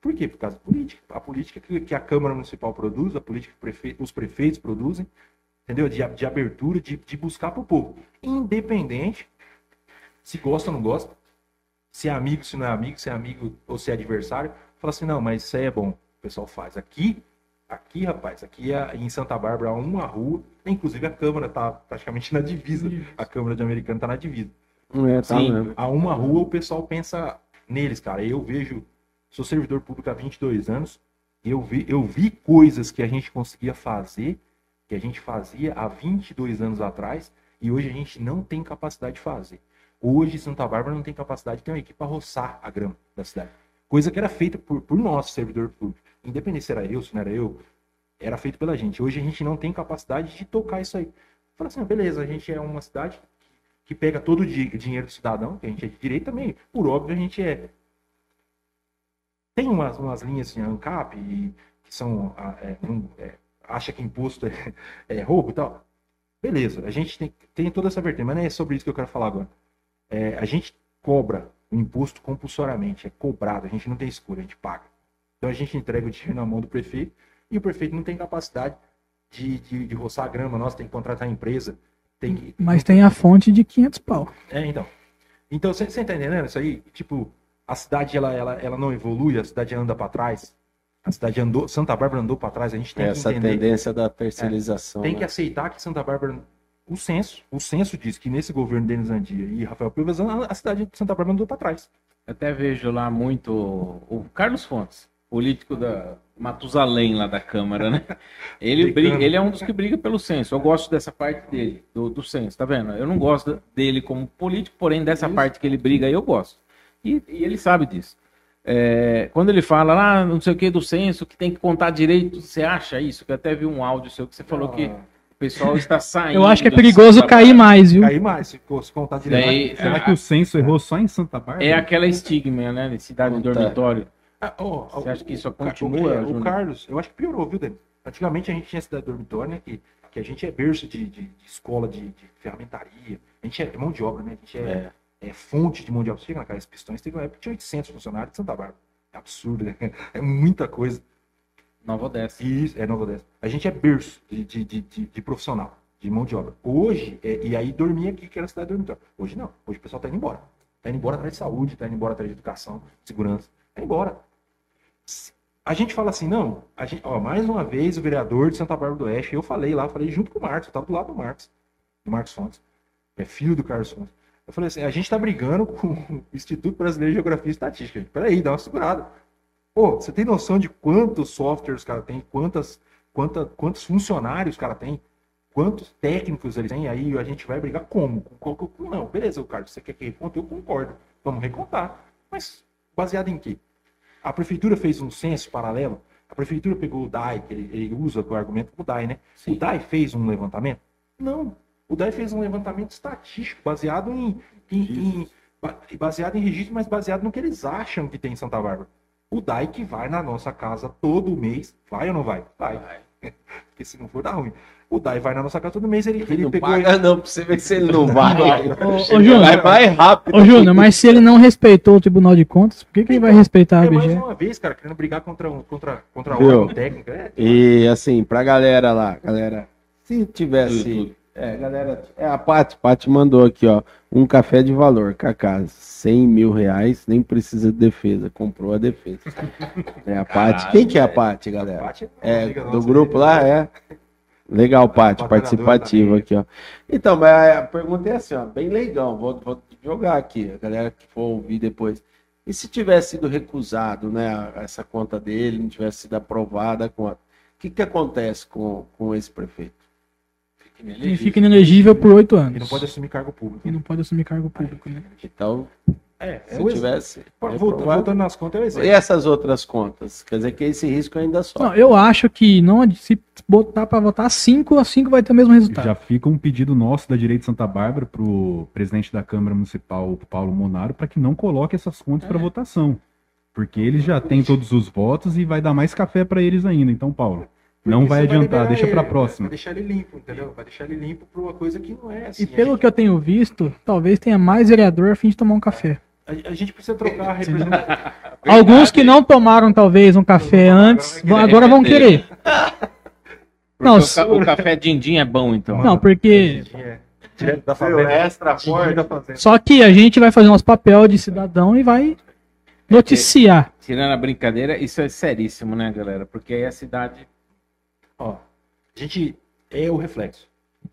Por quê? Por causa da política. A política que, que a Câmara Municipal produz, a política que prefe- os prefeitos produzem, entendeu? De, de abertura, de, de buscar para o povo. Independente se gosta ou não gosta, se é amigo, se não é amigo, se é amigo ou se é adversário, fala assim, não, mas isso aí é bom, o pessoal faz. Aqui, aqui, rapaz, aqui é, em Santa Bárbara há uma rua, inclusive a Câmara tá praticamente na divisa, a Câmara de Americana tá na divisa. É, tá Sim. mesmo. A uma rua o pessoal pensa neles, cara. Eu vejo, sou servidor público há 22 anos, eu vi, eu vi coisas que a gente conseguia fazer, que a gente fazia há 22 anos atrás, e hoje a gente não tem capacidade de fazer. Hoje Santa Bárbara não tem capacidade de ter uma equipe para roçar a grama da cidade. Coisa que era feita por, por nós, servidor público. Independente se era eu, se não era eu, era feito pela gente. Hoje a gente não tem capacidade de tocar isso aí. Fala assim, ah, beleza, a gente é uma cidade que pega todo o di- dinheiro do cidadão, que a gente é de direito também, por óbvio a gente é. Tem umas, umas linhas assim, ANCAP, e- que são. ah, é, não- é, acha que imposto é, é roubo e tal. Beleza, a gente tem, tem toda essa vertente, mas não é sobre isso que eu quero falar agora. É, a gente cobra o imposto compulsoriamente, é cobrado, a gente não tem escolha, a gente paga. Então a gente entrega o dinheiro na mão do prefeito e o prefeito não tem capacidade de, de, de roçar a grama, nós tem que contratar a empresa, tem que, Mas tem a fonte de 500 pau. é, então. Então, você tá entendendo isso aí? Tipo, a cidade, ela, ela, ela não evolui, a cidade anda para trás. A cidade andou, Santa Bárbara andou para trás, a gente tem Essa que entender, tendência da terceirização. tem que né? aceitar que Santa Bárbara, o censo, o censo diz que nesse governo Denis Andia e Rafael Pivas, a cidade de Santa Bárbara andou para trás. Até vejo lá muito o Carlos Fontes, político da Matusalém lá da Câmara, né? Ele, briga, ele é um dos que briga pelo censo. Eu gosto dessa parte dele, do, do censo, tá vendo? Eu não gosto dele como político, porém dessa parte que ele briga aí eu gosto. E, e ele sabe disso. É, quando ele fala lá, não sei o que do censo, que tem que contar direito, você acha isso? Que eu até vi um áudio seu que você falou que o pessoal está saindo. Eu acho que é perigoso cair mais, viu? Cair mais, se contar direito. Daí, Será a- que o censo errou só em Santa Bárbara? É aquela estigma, né? de Cidade de Conta. dormitório. Ah, ó, Você o- acha que isso o continua, O, é, o Júnior? Carlos, eu acho que piorou, viu, Dani? Antigamente a gente tinha cidade dormitório, né? Que, que a gente é berço de, de- de escola de, de ferramentaria. A gente é mão de obra, né? A gente é, é fonte de mão de obra. Você chega na Casa Pistões, teve uma época que tinha 800 funcionários de Santa Bárbara. É absurdo, né? É muita coisa. Nova Odessa. Isso, é Nova Odessa. A gente é berço de, de, de, de- de profissional, de mão de obra. Hoje, é, e aí dormia aqui, que era a cidade dormitório. Hoje não. Hoje o pessoal tá indo embora. Tá indo embora atrás de saúde, tá indo embora atrás de educação, segurança. Tá indo embora. A gente fala assim, não, a gente, ó, mais uma vez o vereador de Santa Bárbara do Oeste, eu falei lá, falei junto com o Marcos, eu tava do lado do Marcos, do Marcos Fontes, é filho do Carlos Fontes. Eu falei assim, a gente tá brigando com o Instituto Brasileiro de Geografia e Estatística. Peraí, dá uma segurada. Pô, você tem noção de quantos softwares o cara tem, quantas, quanta, quantos funcionários o cara tem, quantos técnicos eles têm, aí a gente vai brigar como? Com qual- com- Não, beleza, Carlos, você quer que reconte? Eu concordo. Vamos recontar. Mas baseado em quê? A prefeitura fez um censo paralelo, a prefeitura pegou o DAI, que ele, ele usa o argumento do DAI, né? Sim. O DAI fez um levantamento? Não. O DAI fez um levantamento estatístico, baseado em, em- em- ba- baseado em registro, mas baseado no que eles acham que tem em Santa Bárbara. O DAI que vai na nossa casa todo mês, vai ou não vai? Vai. Porque se não for, dá ruim. O Dai vai na nossa casa todo mês, ele, ele não pegou. paga não, pra você ver se ele não vai. Ô, ô, Ele Júnior. vai mais rápido. Ô, Júnior, mas se ele não respeitou o Tribunal de Contas, por que, que ele vai respeitar a É mais BGE? uma vez, cara, querendo brigar contra, um- contra, contra a órgão técnico. É, E assim, pra galera lá, galera, se tivesse. É, galera, é a Paty, Paty mandou aqui, ó. Um café de valor, Cacá, 100 mil reais, nem precisa de defesa, comprou a defesa. É a Paty. Quem que é a Paty, galera? Paty É, amiga do grupo lá, é. Legal, Paty, Batalhadora participativa aqui, ó. Então, mas a pergunta é assim, ó, bem legal, vou, vou jogar aqui, a galera que for ouvir depois. E se tivesse sido recusado, né, essa conta dele, não tivesse sido aprovada a conta, o que que acontece com, com esse prefeito? Ele fica inelegível por oito anos. Ele não pode assumir cargo público. E não pode assumir cargo público, né? Então, É, se é o tivesse... Voltando, reprovado- voltando nas contas, é o E essas outras contas? Quer dizer que esse risco ainda só. Não, eu acho que não se botar pra votar 5, a 5 vai ter o mesmo resultado. Já fica um pedido nosso da Direito de Santa Bárbara pro presidente da Câmara Municipal, o Paulo Monaro, para que não coloque essas contas para votação. Porque eles já têm todos os votos e vai dar mais café para eles ainda. Então, Paulo, não vai adiantar, liberar deixa para Vai próxima. deixar ele limpo, entendeu? Vai deixar ele limpo pra uma coisa que não é assim. E pelo que eu tenho visto, talvez tenha mais vereador a fim de tomar um café. a, a gente precisa trocar a representação. Alguns que não tomaram talvez um café antes, vão- agora vão querer. Não, o, ca- o café din-din é bom, então. não, porque É, da favela. extra forte. da fazenda. só que a gente vai fazer nosso papel de cidadão e vai noticiar. Tirando a brincadeira, isso é seríssimo, né, galera? Porque aí a cidade. Ó, a gente é o reflexo.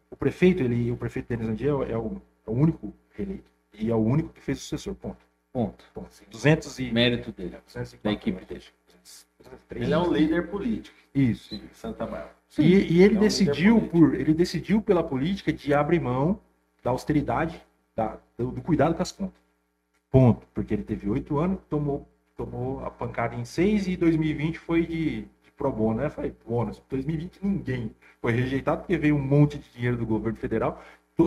O prefeito, ele, o prefeito Denis Andiel é o, é o único eleito. E é o único que fez sucessor. Ponto. Ponto. Ponto. 200 e... Mérito dele. 204, da equipe dele. 203. Ele é um líder político Isso. de Santa Bárbara. E, e ele é um decidiu por ele decidiu pela política de abrir mão da austeridade, da- do, do cuidado com as contas. Ponto. Porque ele teve oito anos, tomou, tomou a pancada em seis e 2020 foi de pro bono, né? Foi bônus. 2020 ninguém foi rejeitado porque veio um monte de dinheiro do governo federal.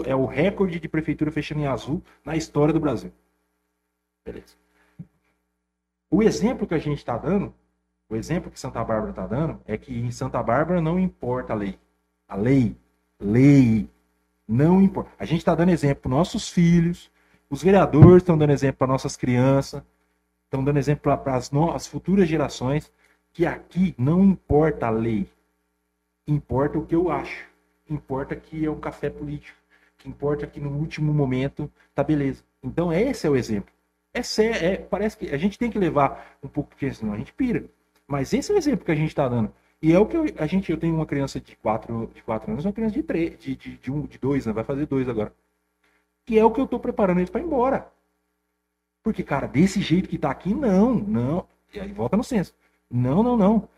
É o recorde de prefeitura fechando em azul na história do Brasil. Beleza. O exemplo que a gente está dando o exemplo que Santa Bárbara está dando é que em Santa Bárbara não importa a lei. A lei, lei, não importa. A gente está dando exemplo para nossos filhos, os vereadores estão dando exemplo para nossas crianças, estão dando exemplo para as futuras gerações, que aqui não importa a lei. Importa o que eu acho. Importa que é um café político. Que importa que no último momento tá beleza. Então esse é o exemplo. É, sé- é parece que a gente tem que levar um pouco, porque senão a gente pira. Mas esse é o exemplo que a gente está dando. E é o que eu, a gente, eu tenho uma criança de 4 de quatro anos, uma criança de 3, de, de, de, um, de dois, né? vai fazer dois agora. Que é o que eu estou preparando eles para ir embora. Porque, cara, desse jeito que tá aqui, não, não. E aí volta no senso. Não, não, não.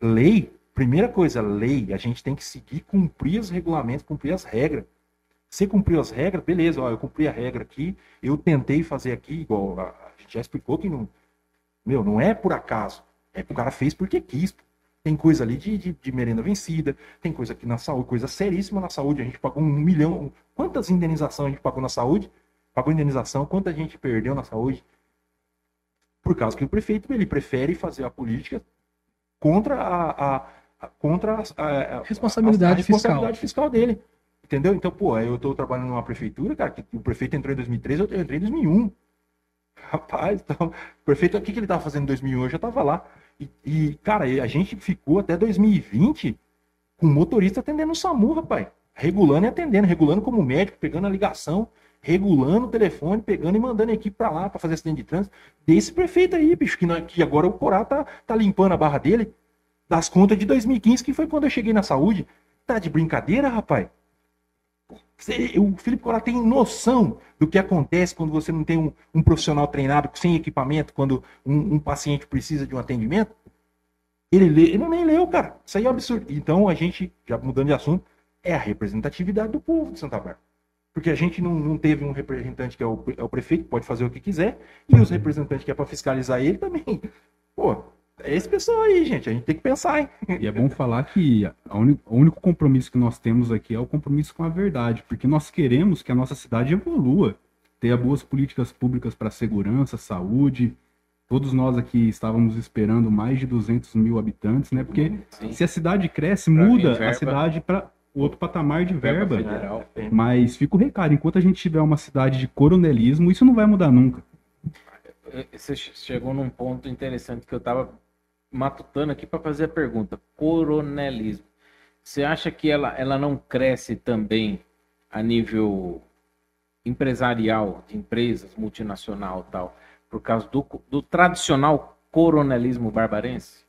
Lei, primeira coisa, lei, a gente tem que seguir, cumprir os regulamentos, cumprir as regras. Você cumpriu as regras, beleza, ó, eu cumpri a regra aqui, eu tentei fazer aqui, igual a, gente já explicou que não. Meu, não é por acaso. É que o cara fez porque quis. Tem coisa ali de, de, de merenda vencida, tem coisa aqui na saúde, coisa seríssima na saúde. A gente pagou um milhão. Quantas indenizações a gente pagou na saúde? Pagou indenização, quanta gente perdeu na saúde? Por causa que o prefeito ele prefere fazer a política contra a, a- a- contra a, a- Responsabilidade a responsabilidade fiscal dele. Entendeu? Então, pô, eu tô trabalhando numa prefeitura, cara, que o prefeito entrou em 2013, eu entrei em 2001. Rapaz, então, o prefeito, o que, que ele tava fazendo em 2001? Eu já tava lá. E, e, cara, a gente ficou até 2020 com motorista atendendo o SAMU, rapaz. Regulando e atendendo, regulando como médico, pegando a ligação, regulando o telefone, pegando e mandando a equipe pra lá pra fazer acidente de trânsito. Desse prefeito aí, bicho, que, não- que agora o Corá tá, tá limpando a barra dele das contas de 2015, que foi quando eu cheguei na saúde. Tá de brincadeira, rapaz? O Felipe Corá tem noção do que acontece quando você não tem um, um profissional treinado sem equipamento, quando um, um paciente precisa de um atendimento? Ele, lê, ele nem leu, cara. Isso aí é um absurdo. Então a gente, já mudando de assunto, é a representatividade do povo de Santa Bárbara. Porque a gente não, não teve um representante que é o, é o prefeito, pode fazer o que quiser, e os representantes que é para fiscalizar ele também. Pô, é esse pessoal aí, gente. A gente tem que pensar, hein? E é bom falar que o único compromisso que nós temos aqui é o compromisso com a verdade, porque nós queremos que a nossa cidade evolua, tenha boas políticas públicas para segurança, saúde, todos nós aqui estávamos esperando mais de 200 mil habitantes, né? Porque Sim. se a cidade cresce, Pra muda a cidade para outro patamar de Verba federal. Mas fica o recado, enquanto a gente tiver uma cidade de coronelismo, isso não vai mudar nunca. Você che- chegou num ponto interessante que eu estava matutando aqui para fazer a pergunta. Coronelismo. Você acha que ela, ela não cresce também a nível empresarial, de empresas, multinacional tal, por causa do, do tradicional coronelismo barbarense?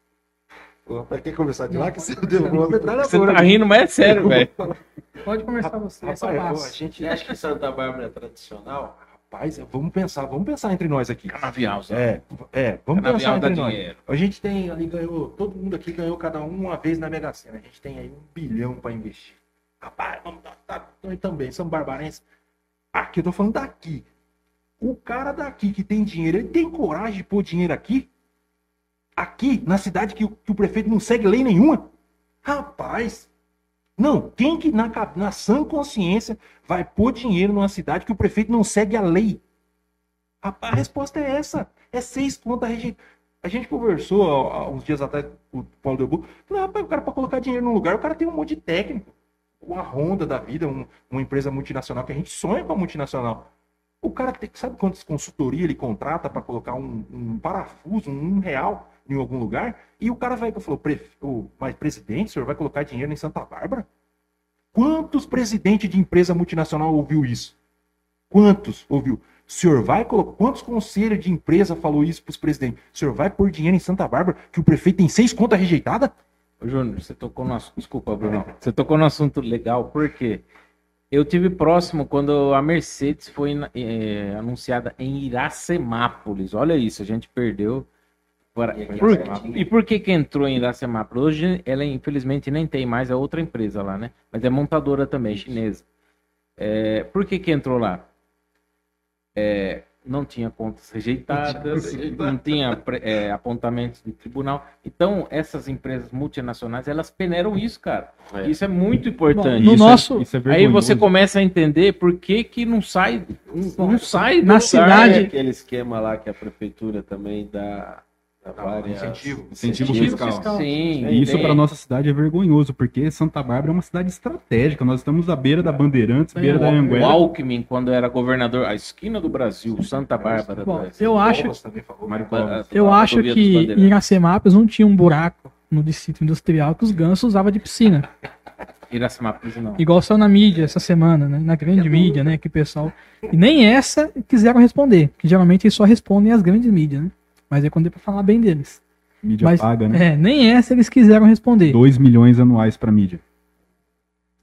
Pô, Pra que começar de lá que você deu uma metralha Você tá rindo, mas é sério, velho. Pode começar você, essa Rapaz, a gente. Você acha que Santa Bárbara é tradicional? Rapaz, vamos pensar, vamos pensar entre nós aqui. Canavial, Zé. É, é, vamos Canavial pensar dá entre nós. dinheiro. A gente tem ali, ganhou, todo mundo aqui ganhou cada um uma vez na Mega Sena. A gente tem aí um bilhão para investir. Rapaz, vamos dar, tá, nós também, somos barbarenses. Aqui, eu tô falando daqui. O cara daqui que tem dinheiro, ele tem coragem de pôr dinheiro aqui? Aqui, na cidade que, que o prefeito não segue lei nenhuma? Rapaz, não, quem que na, na sã consciência vai pôr dinheiro numa cidade que o prefeito não segue a lei? Rapaz, a resposta é essa. É seis contas rejeitadas. A gente conversou há, uns dias atrás com o Paulo Delbu. Falei, rapaz, o cara para colocar dinheiro num lugar, o cara tem um monte de técnico. Uma Honda da vida, um- uma empresa multinacional, que a gente sonha com a multinacional. O cara tem, sabe quantas consultoria ele contrata para colocar um, um parafuso, um real em algum lugar? E o cara vai, falou, "Pre- o, mas presidente, o senhor vai colocar dinheiro em Santa Bárbara? Quantos presidentes de empresa multinacional ouviu isso? Quantos ouviu? O senhor vai colocar. Quantos conselhos de empresa falou isso para os presidentes? O senhor vai pôr dinheiro em Santa Bárbara que o prefeito tem seis contas rejeitadas? Júnior, você tocou no assunto. Desculpa, Bruno. Você tocou no assunto legal, porque eu tive próximo quando a Mercedes foi eh, anunciada em Iracemápolis. Olha isso, a gente perdeu. E aqui Por- é e por que que entrou em Iracemápolis? Hoje ela infelizmente nem tem mais, é outra empresa lá, né? Mas é montadora também, chinesa. É, por que que entrou lá? É, não tinha contas rejeitadas, não tinha é, apontamentos de tribunal. Então, essas empresas multinacionais, elas peneiram isso, cara. É. Isso é muito importante. No Isso é- nosso- isso é Aí você começa a entender por que que não sai, não, não sai Na cidade- É aquele esquema lá que a prefeitura também dá várias... incentivo. Incentivo Incentivo fiscal. fiscal. Sim, E isso para nossa cidade é vergonhoso, porque Santa Bárbara é uma cidade estratégica. Nós estamos à beira da Bandeirantes, beira da O Anguera. Alckmin, quando era governador, a esquina do Brasil, Santa Bárbara. Bom, né? eu acho, eu acho que em Iracemápolis não tinha um buraco no distrito industrial que os gansos usavam de piscina. Iracemápolis não. Igual saiu na mídia essa semana, né? Na grande mídia, né? Que o pessoal. E nem essa quiseram responder. Que geralmente eles só respondem as grandes mídias, né? Mas é quando é pra falar bem deles. Mídia Mas, paga, né? É, nem essa eles quiseram responder. 2 milhões anuais para mídia.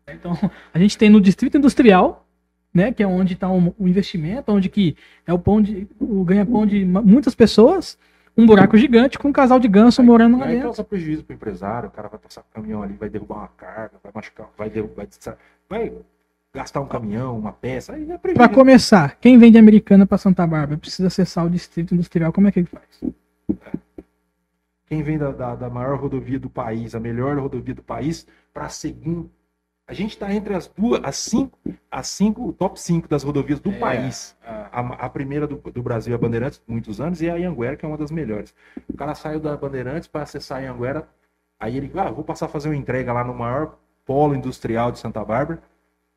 Então, a gente tem no distrito industrial, né? Que é onde está o, o investimento, onde que é o pão de. o ganha-pão de muitas pessoas. Um buraco gigante com um casal de ganso morando lá Aí dentro. causa prejuízo pro empresário, o cara vai passar o caminhão ali, vai derrubar uma carga, vai machucar, vai derrubar, vai gastar um caminhão, uma peça, aí é Pra prejuízo. começar, quem vem de Americana para Santa Bárbara precisa acessar o distrito industrial, como é que ele faz? Quem vem da, da, da maior rodovia do país, a melhor rodovia do país, para a segunda. A gente está entre as duas, as cinco, as cinco, o top 5 das rodovias do É. país. A, a primeira do, do Brasil é a Bandeirantes, muitos anos, e a Anhanguera, que é uma das melhores. O cara saiu da Bandeirantes para acessar a Anhanguera, aí ele, ah, vou passar a fazer uma entrega lá no maior polo industrial de Santa Bárbara,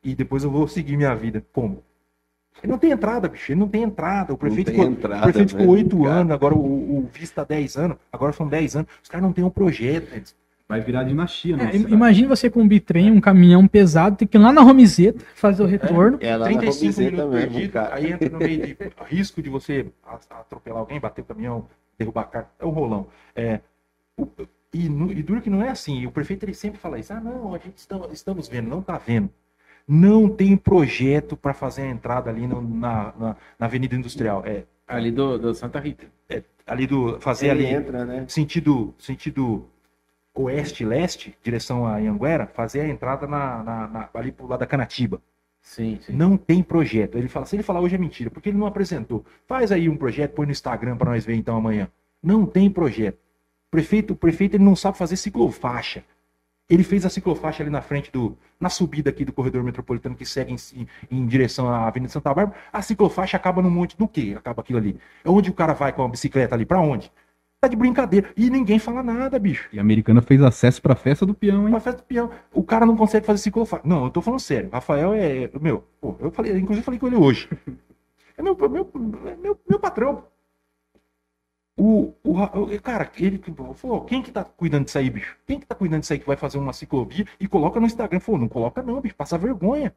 e depois eu vou seguir minha vida. Como? Ele não tem entrada, bicho, ele não tem entrada. O prefeito tem ficou, entrada, o prefeito ficou velho, 8 cara. anos, agora o, o vice está 10 anos, agora são 10 anos. Os caras não têm um projeto. eles- Vai virar dinastia, É, né? im- imagine você com um bitrem, um caminhão pesado, tem que ir lá na Romizeta fazer o retorno. É lá na 35 Romizeta minutos mesmo, perdido, cara. aí entra no meio de risco de você a- atropelar alguém, bater o caminhão, derrubar a carga. É um rolão. É, o- e, e duro que não é assim. E o prefeito ele sempre fala isso. Ah, não, a gente está, estamos vendo, não está vendo. Não tem projeto para fazer a entrada ali no- na, na, na Avenida Industrial. É Ali do, do Santa Rita. ali do fazer Ele ali entra, né? sentido sentido oeste-leste, direção a Anhanguera, fazer a entrada na, na- na- ali pro lado da Canatiba. Sim, sim. Não tem projeto. Ele fala, se ele falar hoje é mentira, porque ele não apresentou. Faz aí um projeto, põe no Instagram para nós ver então amanhã. Não tem projeto. O prefeito, o prefeito ele não sabe fazer ciclofaixa. Ele fez a ciclofaixa ali na frente do. Na subida aqui do corredor metropolitano que segue em, em direção à Avenida Santa Bárbara. A ciclofaixa acaba no monte do quê? Acaba aquilo ali. É onde o cara vai com a bicicleta ali? Pra onde? Tá de brincadeira. E ninguém fala nada, bicho. E a americana fez acesso pra festa do peão, hein? Uma festa do peão. O cara não consegue fazer ciclofaixa. Não, eu tô falando sério. Rafael é. Meu, pô, eu falei, inclusive falei com ele hoje. É meu, meu, é meu, meu patrão. O, o, Ra- o- cara, ele falou, quem que tá cuidando disso aí, bicho? Quem que tá cuidando disso aí que vai fazer uma ciclovia e coloca no Instagram? Falou, não coloca não, bicho, passa vergonha.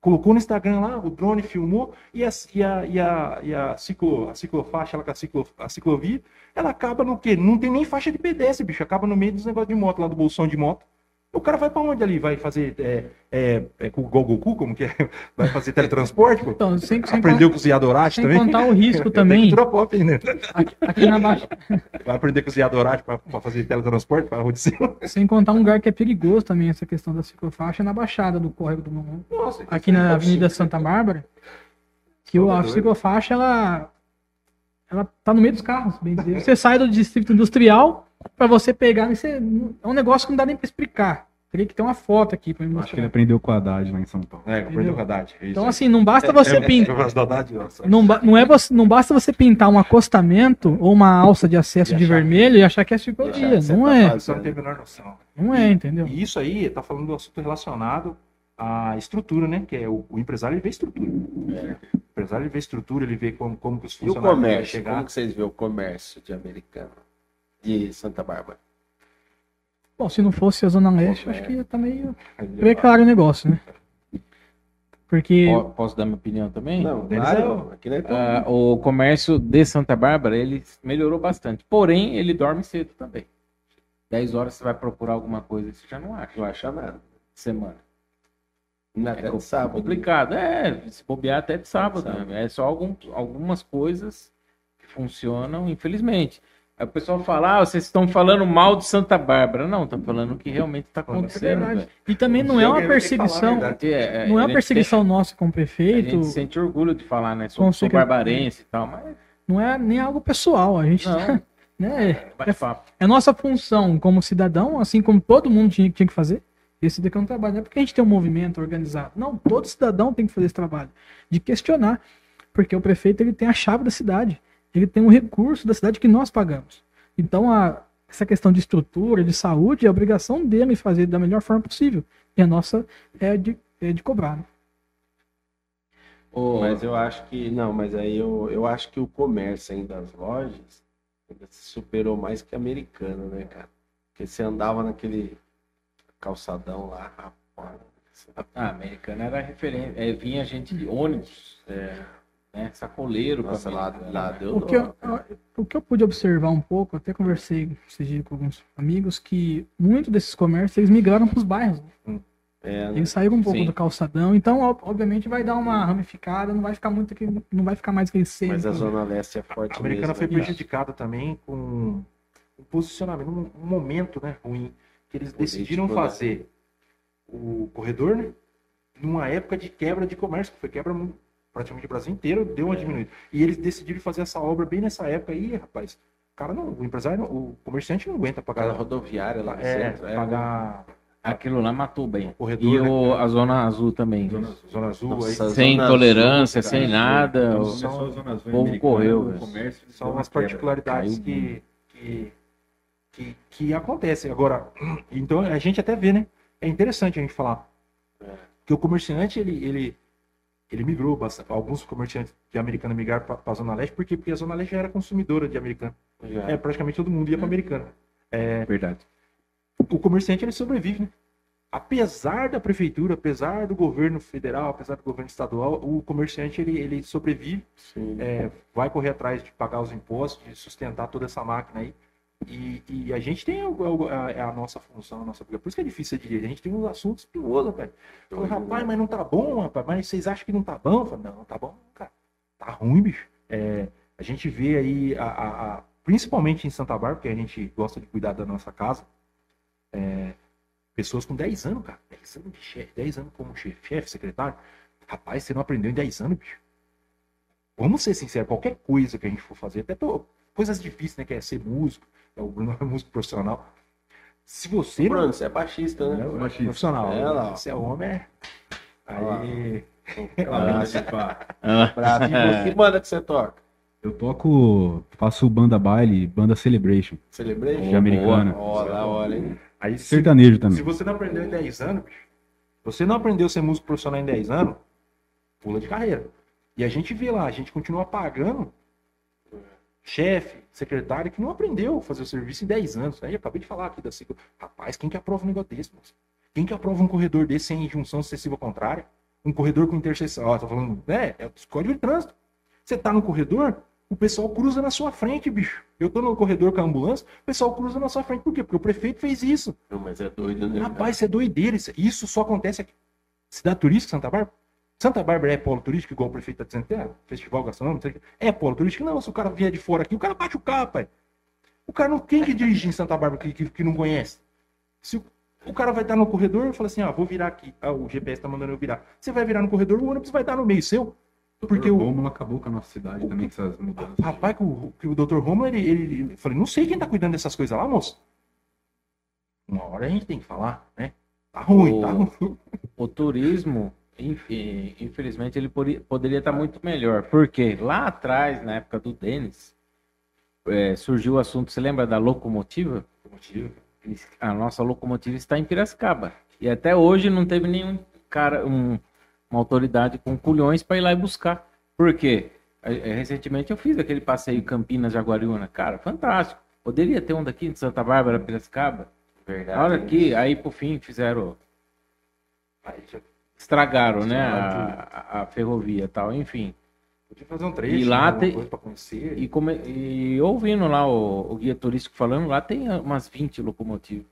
Colocou no Instagram lá, o drone filmou e a, e a, e a, e a, ciclo, a ciclofaixa, ela, a, ciclo, a ciclovia, ela acaba no quê? Não tem nem faixa de pedestre, bicho. Acaba no meio dos negócios de moto, lá do bolsão de moto. O cara vai pra onde ali? Vai fazer é, é, é, com o Gogoku, como que é? Vai fazer teletransporte, pô? Então, sem, sem, Aprendeu con- com os Yadorachi sem também? contar o risco também. pop, né? Aqui, aqui na Baixa, Vai aprender com os Yadorachi pra, pra fazer teletransporte de cima. sem contar um lugar que é perigoso também, essa questão da ciclofaixa, é na Baixada do Córrego do Mamão. Nossa, Aqui na Avenida Santa Bárbara, que o, a ciclofaixa, ela, ela tá no meio dos carros, bem dizer. Você sai do distrito industrial pra você pegar, e você, é um negócio que não dá nem pra explicar. Teria que ter uma foto aqui pra me Acho que ele mostrar. aprendeu com a Haddad lá em São Paulo. É, aprendeu com a Haddad. é isso Então, assim, não basta você É, pintar. é, é. Não, ba- não, é você, não basta você pintar um acostamento ou uma alça de acesso E de vermelho e achar que é ciclovia. Não tá é. Você não tem a menor noção. Não é, entendeu? E isso aí tá falando do assunto relacionado à estrutura, né? Que é o, o empresário ele vê estrutura. O empresário ele vê estrutura, ele vê como, como que os E o funcionários comércio? chegar. Como que vocês vê o comércio de americano? De Santa Bárbara? Bom, se não fosse a Zona Leste, Bom, acho é. que tá meio precário o negócio, né? Porque Po- Posso dar minha opinião também? Não, Deles claro, é o- aqui não é Ah, o comércio de Santa Bárbara, ele melhorou bastante. Porém, ele dorme cedo também. 10 horas você vai procurar alguma coisa, você já não acha. não acha nada. Semana. Não, É até co- de sábado. complicado. É, se bobear até de sábado. sábado. né? É só algum, algumas coisas que funcionam, infelizmente. O pessoal fala, ah, vocês estão falando mal de Santa Bárbara. Não, tá falando o que realmente está acontecendo. verdade. velho. E também não é uma perseguição. É, Não é uma perseguição nossa como tem- A prefeito. gente sente orgulho de falar, né? Sou, sou barbarense e tal, mas Não é nem algo pessoal. A gente, não, né? bate papo. É nossa função como cidadão, assim como todo mundo tinha, tinha que fazer. Esse daqui é um trabalho. Não é porque a gente tem um movimento organizado. Não, todo cidadão tem que fazer esse trabalho. De questionar. Porque o prefeito ele tem a chave da cidade. Ele tem um recurso da cidade que nós pagamos. Então, a- essa questão de estrutura, de saúde, é a obrigação dele fazer da melhor forma possível. E a nossa é de, é de cobrar. né? Ô, Mas eu acho que. Não, mas aí eu, eu acho que o comércio ainda das lojas ainda se superou mais que americano, né, cara? Porque você andava naquele calçadão lá, rapaz. A americana era referência. É, vinha gente de ônibus, é, né, sacoleiro. pra lá, Americana. lá deu O que, eu, o que eu pude observar um pouco, até conversei dias com alguns amigos, que muito desses comércios eles migraram para os bairros. né? É, né? Eles saíram um pouco Sim. do calçadão, então ob- obviamente vai dar uma ramificada, não vai ficar muito aquele, não vai ficar mais centro. Mas a Zona Leste é forte A americana mesmo, foi né? prejudicada também com um posicionamento, um, momento né, ruim, que eles decidiram né? fazer o corredor né, numa época de quebra de comércio, que foi quebra praticamente o Brasil inteiro, deu uma É. diminuída. E eles decidiram fazer essa obra bem nessa época aí, rapaz. O cara não, o empresário, o comerciante não aguenta pagar, rodoviária lá é, centro. É, pagar Aquilo lá matou bem. o corredor, E né, o, a zona azul também. zona, zona azul, Nossa, aí, sem Zona tolerância, Azul, sem nada. então, o- são- o povo correu, velho. São umas particularidades que, que, que, que acontecem. Agora, então a gente até vê, né? É interessante a gente falar. Que o comerciante, ele, ele, ele migrou. Alguns comerciantes de Americana migraram para a Zona Leste, por quê? Porque a Zona Leste já era consumidora de Americana. já. É, praticamente todo mundo ia para Americana. Verdade. O comerciante, ele sobrevive, né? Apesar da prefeitura, apesar do governo federal, apesar do governo estadual, o comerciante, ele, ele sobrevive é, vai correr atrás de pagar os impostos, de sustentar toda essa máquina aí. E, e a gente tem o- a, é a nossa função, a nossa. Por isso que é difícil ser. A gente tem uns assuntos espinhosos. Eu falei, rapaz, mas não tá bom, rapaz. Mas vocês acham que não tá bom? Eu falei, não, tá bom, cara. Tá ruim, bicho. É, a gente vê aí, a, a- a- principalmente em Santa Bárbara, porque a gente gosta de cuidar da nossa casa. é, pessoas com 10 anos, cara. 10 anos de chefe, 10 anos como chefe, chefe, secretário. Rapaz, você não aprendeu em 10 anos, bicho. Vamos ser sinceros, qualquer coisa que a gente for fazer, até tô- coisas difíceis, né? Que é ser músico, o Bruno é músico profissional. Se você não Bruno, você é baixista, né? é profissional, É, ó. você é homem, é. lá. Aí, Ah, Bravo. E que banda que você toca? Eu toco, faço banda baile, banda celebration, Celebration? de americana. Da hora, hein? aí se, Sertanejo se também. você não aprendeu em 10 anos, bicho, você não aprendeu a ser músico profissional em 10 anos, pula de carreira. E a gente vê lá, a gente continua pagando chefe, secretário que não aprendeu a fazer o serviço em 10 anos. Aí eu acabei de falar aqui da ciclo. Rapaz, quem que aprova um negócio desse, moço? Quem que aprova um corredor desse sem junção sucessiva contrária? Um corredor com interseção. Ó, tô falando, né? É o código de trânsito. Você tá no corredor, o pessoal cruza na sua frente, bicho. Eu tô no corredor com a ambulância, o pessoal cruza na sua frente. Por quê? Porque o prefeito fez isso. Não, mas é doido, né? Rapaz, isso é doideira. Isso, isso só acontece aqui. Cidade turística, Santa Bárbara? Santa Bárbara é polo turístico, igual o prefeito tá dizendo que é? Festival gastronômico? não sei o quê. É polo turístico? Não, se o cara vier de fora aqui, o cara bate o carro, pai. O cara não tem que dirigir em Santa Bárbara que, que, que não conhece. Se o, o cara vai estar no corredor e fala assim, ah, vou virar aqui. Ah, o GPS tá mandando eu virar. Você vai virar no corredor, o ônibus vai estar no meio seu. Porque o o, Rômulo acabou com a nossa cidade também, com essas mudanças. Rapaz, que o, que o Dr. Romulo, ele, ele, ele- falei, não sei quem tá cuidando dessas coisas lá, moço. Uma hora a gente tem que falar, né? Tá ruim, tá O- ruim. o turismo, infelizmente, ele poderia estar muito melhor. Porque lá atrás, na época do Denis, eh, surgiu o assunto, você lembra da locomotiva? A nossa locomotiva está em Piracicaba. E até hoje não teve nenhum cara, um- uma autoridade com culhões para ir lá e buscar. Por quê? Eh, eh, Recentemente eu fiz aquele passeio Campinas Jaguariúna. Cara, fantástico. Poderia ter um daqui de Santa Bárbara, Piracicaba? Verdade. A hora que, aí por fim fizeram Aí já estragaram, né, a, a- ferrovia e tal, enfim. podia fazer um trecho, E lá né, tem- coisa pra conhecer. E, come- e ouvindo lá o, o guia turístico falando, lá tem umas 20 locomotivas.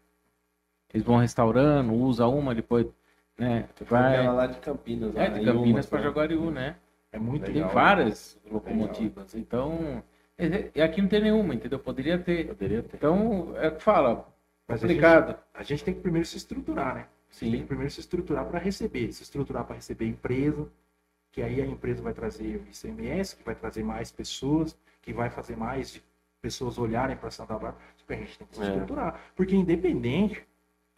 Eles vão restaurando, usa uma, depois, né, vai... Lá de Campinas. É, lá, de Campinas para né? Jaguariú, né? É muito Tem legal. várias locomotivas, então... E aqui não tem nenhuma, entendeu? Poderia ter. Poderia ter. Então, é o que fala, Mas a gente, complicado. a gente tem que primeiro se estruturar, né? Tem que Sim, primeiro se estruturar para receber. Se estruturar para receber empresa, que aí a empresa vai trazer o ICMS, que vai trazer mais pessoas, que vai fazer mais pessoas olharem para Santa Bárbara. A gente tem que se É. estruturar. Porque independente,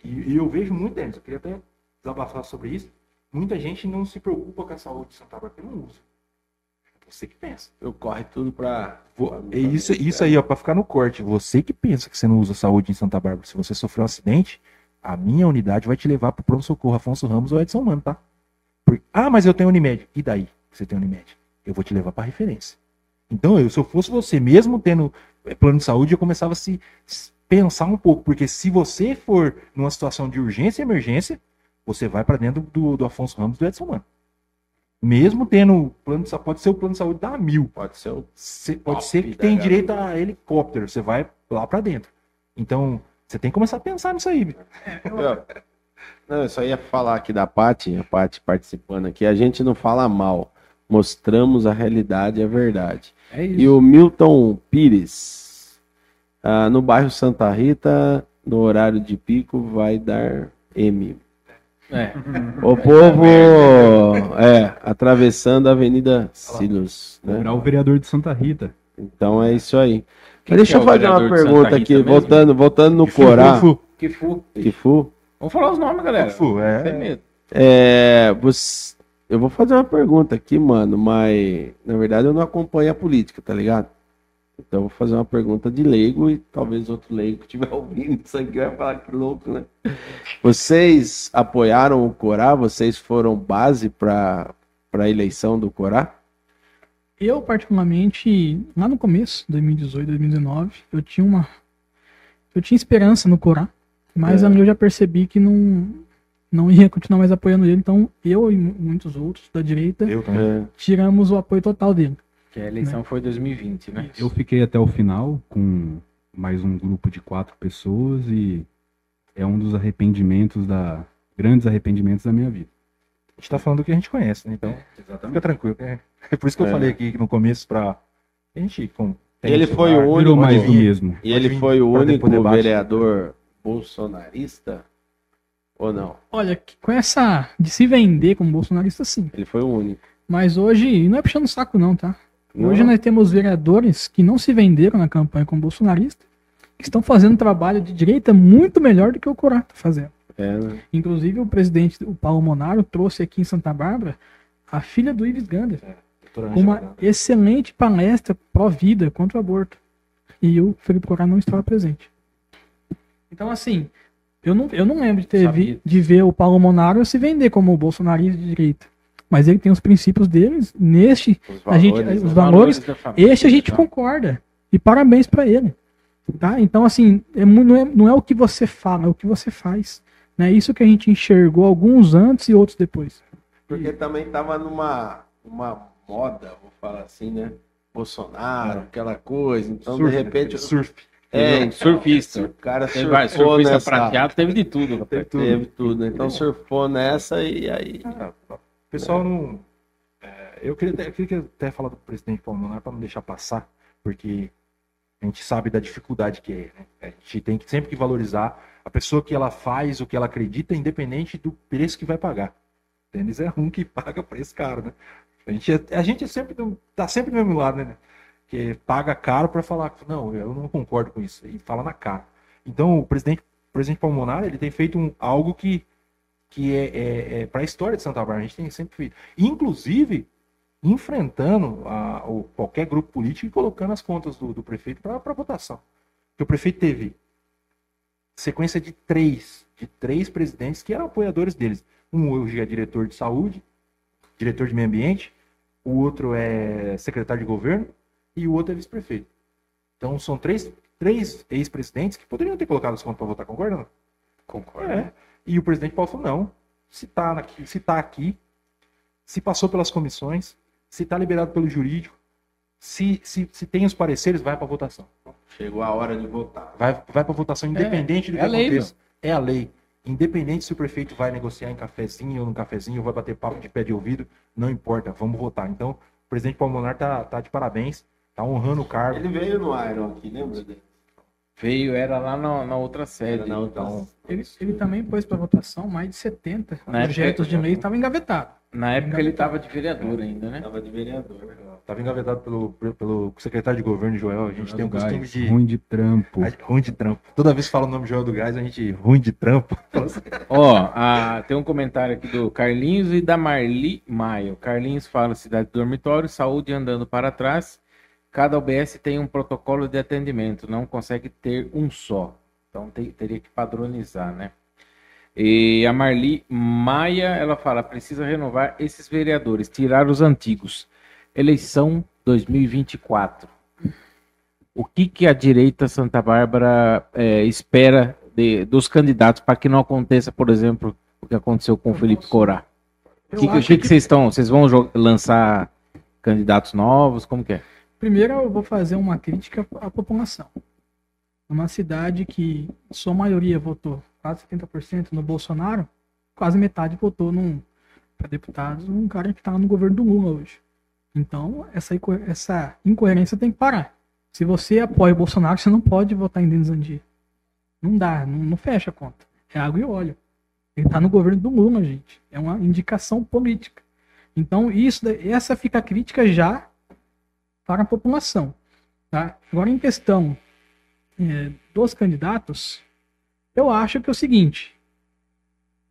e, eu vejo muito, Denis, eu queria até desabafar sobre isso, muita gente não se preocupa com a saúde de Santa Bárbara, porque não usa. É você que pensa. Eu corre tudo pra. É isso, isso aí, ó, pra ficar no corte. Você que pensa que você não usa saúde em Santa Bárbara, se você sofreu um acidente, a minha unidade vai te levar pro pronto-socorro Afonso Ramos ou Edson Mano, tá? Por- Ah, mas eu tenho Unimed. E daí que você tem Unimed? Eu vou te levar pra referência. Então, eu, se eu fosse você, mesmo tendo eh, plano de saúde, eu começava a se, pensar um pouco, porque se você for numa situação de urgência e emergência, você vai pra dentro do, do Afonso Ramos do Edson Mano. Mesmo tendo plano de saúde, pode ser o plano de saúde da mil. Pode ser o. Cê- pode ser que tem direito a helicóptero, você vai lá pra dentro. Então, você tem que começar a pensar nisso aí. bicho. Não, eu só ia falar aqui da Paty, a Paty participando aqui. A gente não fala mal. Mostramos a realidade e a verdade. É E o Milton Pires, ah, no bairro Santa Rita, no horário de pico, vai dar M. é. O povo, é, atravessando a Avenida Silos, né? O vereador de Santa Rita. Então é isso aí. Quem deixa que é eu o fazer uma pergunta aqui, mesmo? voltando, voltando no Corá. Fu, Que fu. Que fu. Vamos falar os nomes, galera. fu, é. Sem medo. É, você, eu vou fazer uma pergunta aqui, mano, mas na verdade eu não acompanho a política, tá ligado? Então eu vou fazer uma pergunta de leigo e talvez outro leigo que estiver ouvindo isso aqui vai falar que louco, né? Vocês apoiaram o Corá? Vocês foram base para a eleição do Corá? Eu, particularmente, lá no começo, 2018, 2019, eu tinha uma. Eu tinha esperança no Corá, mas É. ali eu já percebi que não, não ia continuar mais apoiando ele. Então, eu e mu- muitos outros da direita. É, tiramos o apoio total dele. Que a eleição foi 2020, né? Eu fiquei até o final com mais um grupo de quatro pessoas e é um dos arrependimentos da grandes arrependimentos da minha vida. A gente tá falando do que a gente conhece, né? Então, fica tranquilo. É, é por isso que eu É. falei aqui no começo pra a gente. Com, Ele foi o único- mais mesmo. E ele foi o único vereador bolsonarista? Ou não? Olha, que- com essa de se vender como bolsonarista, sim. Ele foi o único. Mas hoje, não é puxando o saco, não, tá? Não? Hoje nós temos vereadores que não se venderam na campanha como bolsonarista estão fazendo um trabalho de direita muito melhor do que o Corá está fazendo. É, né? Inclusive, o presidente, o Paulo Monaro, trouxe aqui em Santa Bárbara a filha do Ives Gander, Doutora com uma excelente palestra pró-vida contra o aborto. E o Felipe Corá não estava presente. Então, assim, eu não, eu não lembro de, ter vi- de ver o Paulo Monaro se vender como bolsonarista de direita. Mas ele tem os princípios deles. Neste, Os a gente, valores, os valores, da família, este a gente tá? concorda. E parabéns pra ele. Tá? Então, assim, é não, é, não é o que você fala, é o que você faz. Né? Isso que a gente enxergou alguns antes e outros depois. Porque também tava numa uma moda, vou falar assim, né? Bolsonaro, aquela coisa. Então, surf, de repente, né? surf. é, Um surfista. O cara Teve surfou surfista nessa. prateado, teve de tudo. rapaz. Teve tudo. Então surfou nessa e aí. Ah, O pessoal não. é, eu, queria até, eu queria até falar do presidente Paulo Monaro para não deixar passar, porque a gente sabe da dificuldade que é. Né? A gente tem que sempre que valorizar a pessoa que ela faz o que ela acredita, independente do preço que vai pagar. Tênis é um que paga preço caro, né? A gente, é- a gente é sempre do- tá sempre do mesmo lado, né? Que paga caro para falar, não, eu não concordo com isso, e fala na cara. Então, o presidente, o presidente Paulo Monaro, ele tem feito um, algo que que é, é, para a história de Santa Bárbara. A gente tem sempre feito. Inclusive, enfrentando a, o, qualquer grupo político e colocando as contas do, do prefeito para votação. Porque o prefeito teve sequência de três, de três presidentes que eram apoiadores deles. Um hoje é diretor de saúde, diretor de meio ambiente, o outro é secretário de governo e o outro é vice-prefeito. Então são três, três ex-presidentes que poderiam ter colocado as contas para votar, concorda? não? Concordo. É. E o presidente Paulo falou, não, se tá aqui, se tá aqui, se passou pelas comissões, se tá liberado pelo jurídico, se, se, se tem os pareceres, vai para votação. Chegou a hora de votar. Vai, vai para votação independente do é que a lei, aconteça. É a lei. Independente se o prefeito vai negociar em cafezinho ou no cafezinho, ou vai bater papo de pé de ouvido, não importa, vamos votar. Então, o presidente Paulo Monar tá, tá de parabéns, tá honrando o cargo. Ele veio no Iron aqui, lembra dele? Veio, era lá na, na outra sede. Na outra- então, Ele, ele também pôs para votação mais de 70 Na projetos época- de lei estavam engavetados. na época ele estava de vereador ainda, né? Tava de vereador. Tava engavetado pelo, pelo secretário de governo, Joel. A gente tem o costume gás, de. Ruim de trampo. a- Ruim de trampo. Toda vez que fala o nome Joel do Gás, a gente ruim de trampo. Ó, a- tem um comentário aqui do Carlinhos e da Marli Maia. O Carlinhos fala cidade do dormitório, saúde andando para trás. Cada OBS tem um protocolo de atendimento, não consegue ter um só. Então tem- teria que padronizar, né? E a Marli Maia, ela fala, precisa renovar esses vereadores, tirar os antigos. Eleição 2024. O que, que a direita Santa Bárbara eh, espera de- dos candidatos para que não aconteça, por exemplo, o que aconteceu com o Felipe Corá? O que, que, que que vocês estão? Vocês vão lançar candidatos novos? Como que é? Primeiro eu vou fazer uma crítica à população. Uma cidade que sua maioria votou, quase 70% no Bolsonaro, quase metade votou para deputados, um cara que está no governo do Lula hoje. Então, essa, essa incoerência tem que parar. Se você apoia o Bolsonaro, você não pode votar em Denis Andir. Não dá, não, não fecha a conta. É água e óleo. Ele está no governo do Lula, gente. É uma indicação política. Então, isso, essa fica a crítica já para a população. Tá? Agora, em questão eh, dos candidatos, eu acho que é o seguinte: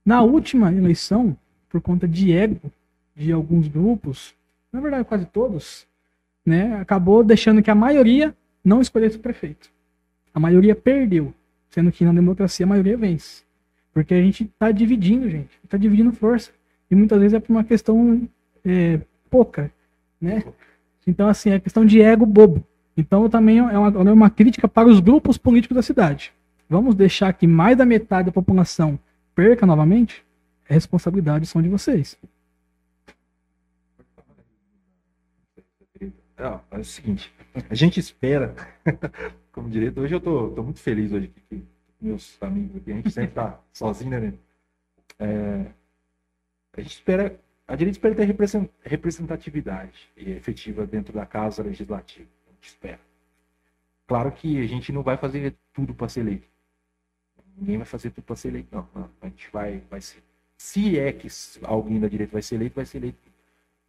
na última eleição, por conta de ego de alguns grupos, na verdade quase todos, né, acabou deixando que a maioria não escolhesse o prefeito. A maioria perdeu, sendo que na democracia a maioria vence. Porque a gente está dividindo, gente, está dividindo força. E muitas vezes é por uma questão eh, pouca, né? Então, assim, é questão de ego bobo. Então, também é uma, é uma crítica para os grupos políticos da cidade. Vamos deixar que mais da metade da população perca novamente? É responsabilidade são de vocês. Não, é o seguinte, a gente espera, como direito, hoje eu tô, tô muito feliz hoje aqui, meus amigos aqui, a gente sempre tá sozinho, né? Nene? É, a gente espera, a direita espera ter represen- representatividade efetiva dentro da casa legislativa, a gente espera. Claro que a gente não vai fazer tudo para ser eleito. Ninguém vai fazer tudo para ser eleito, não. A gente vai, vai ser. Se é que alguém da direita vai ser eleito, vai ser eleito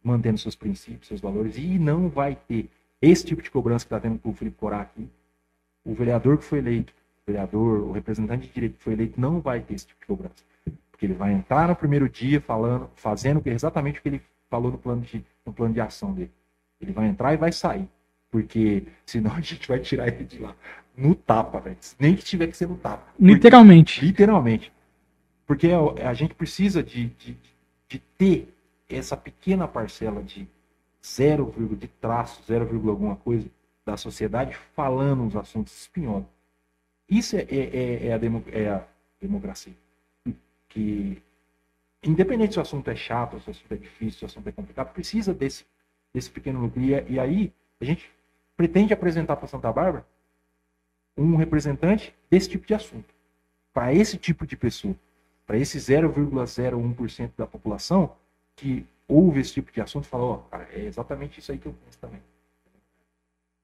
mantendo seus princípios, seus valores, e não vai ter esse tipo de cobrança que está tendo com o Felipe Corá aqui. O vereador que foi eleito, o vereador, o representante de direito que foi eleito, não vai ter esse tipo de cobrança. Porque ele vai entrar no primeiro dia falando, fazendo exatamente o que ele falou no plano de, no plano de ação dele. Ele vai entrar e vai sair. Porque senão a gente vai tirar ele de lá no tapa, velho. Nem que tiver que ser no tapa. Porque- Literalmente. Literalmente. Porque a, a gente precisa de, de, de ter essa pequena parcela de 0, de traço, 0, alguma coisa da sociedade falando os assuntos espinhosos. Isso é, é, é- é a demo- é a democracia. Que, independente se o assunto é chato, se o assunto é difícil, se o assunto é complicado, precisa desse, desse pequeno núcleo. E, e aí, a gente pretende apresentar para Santa Bárbara um representante desse tipo de assunto. Para esse tipo de pessoa. Para esse 0,01% da população que ouve esse tipo de assunto fala, ó, cara, é exatamente isso aí que eu penso também.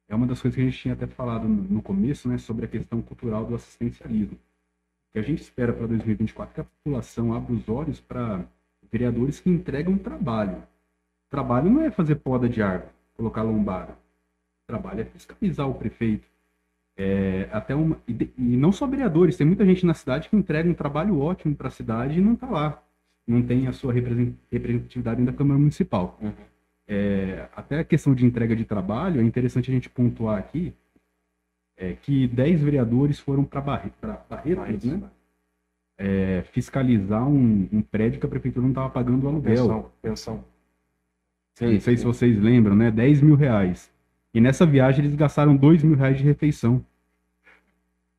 É uma das coisas que a gente tinha até falado no começo, né, sobre a questão cultural do assistencialismo. O que a gente espera para 2024 é que a população abra os olhos para vereadores que entregam trabalho. Trabalho não é fazer poda de árvore, colocar lombada. Trabalho é fiscalizar o prefeito. É, até uma, e não só vereadores, tem muita gente na cidade que entrega um trabalho ótimo para a cidade e não está lá. Não tem a sua represen- representatividade da Câmara Municipal. Uhum. É, até a questão de entrega de trabalho, é interessante a gente pontuar aqui é, que 10 vereadores foram para Barre, Barretos, né? É, fiscalizar um, um prédio que a prefeitura não estava pagando o aluguel. Pensão, pensão. Não sei se vocês lembram, né? 10 mil reais. E nessa viagem eles gastaram 2 mil reais de refeição.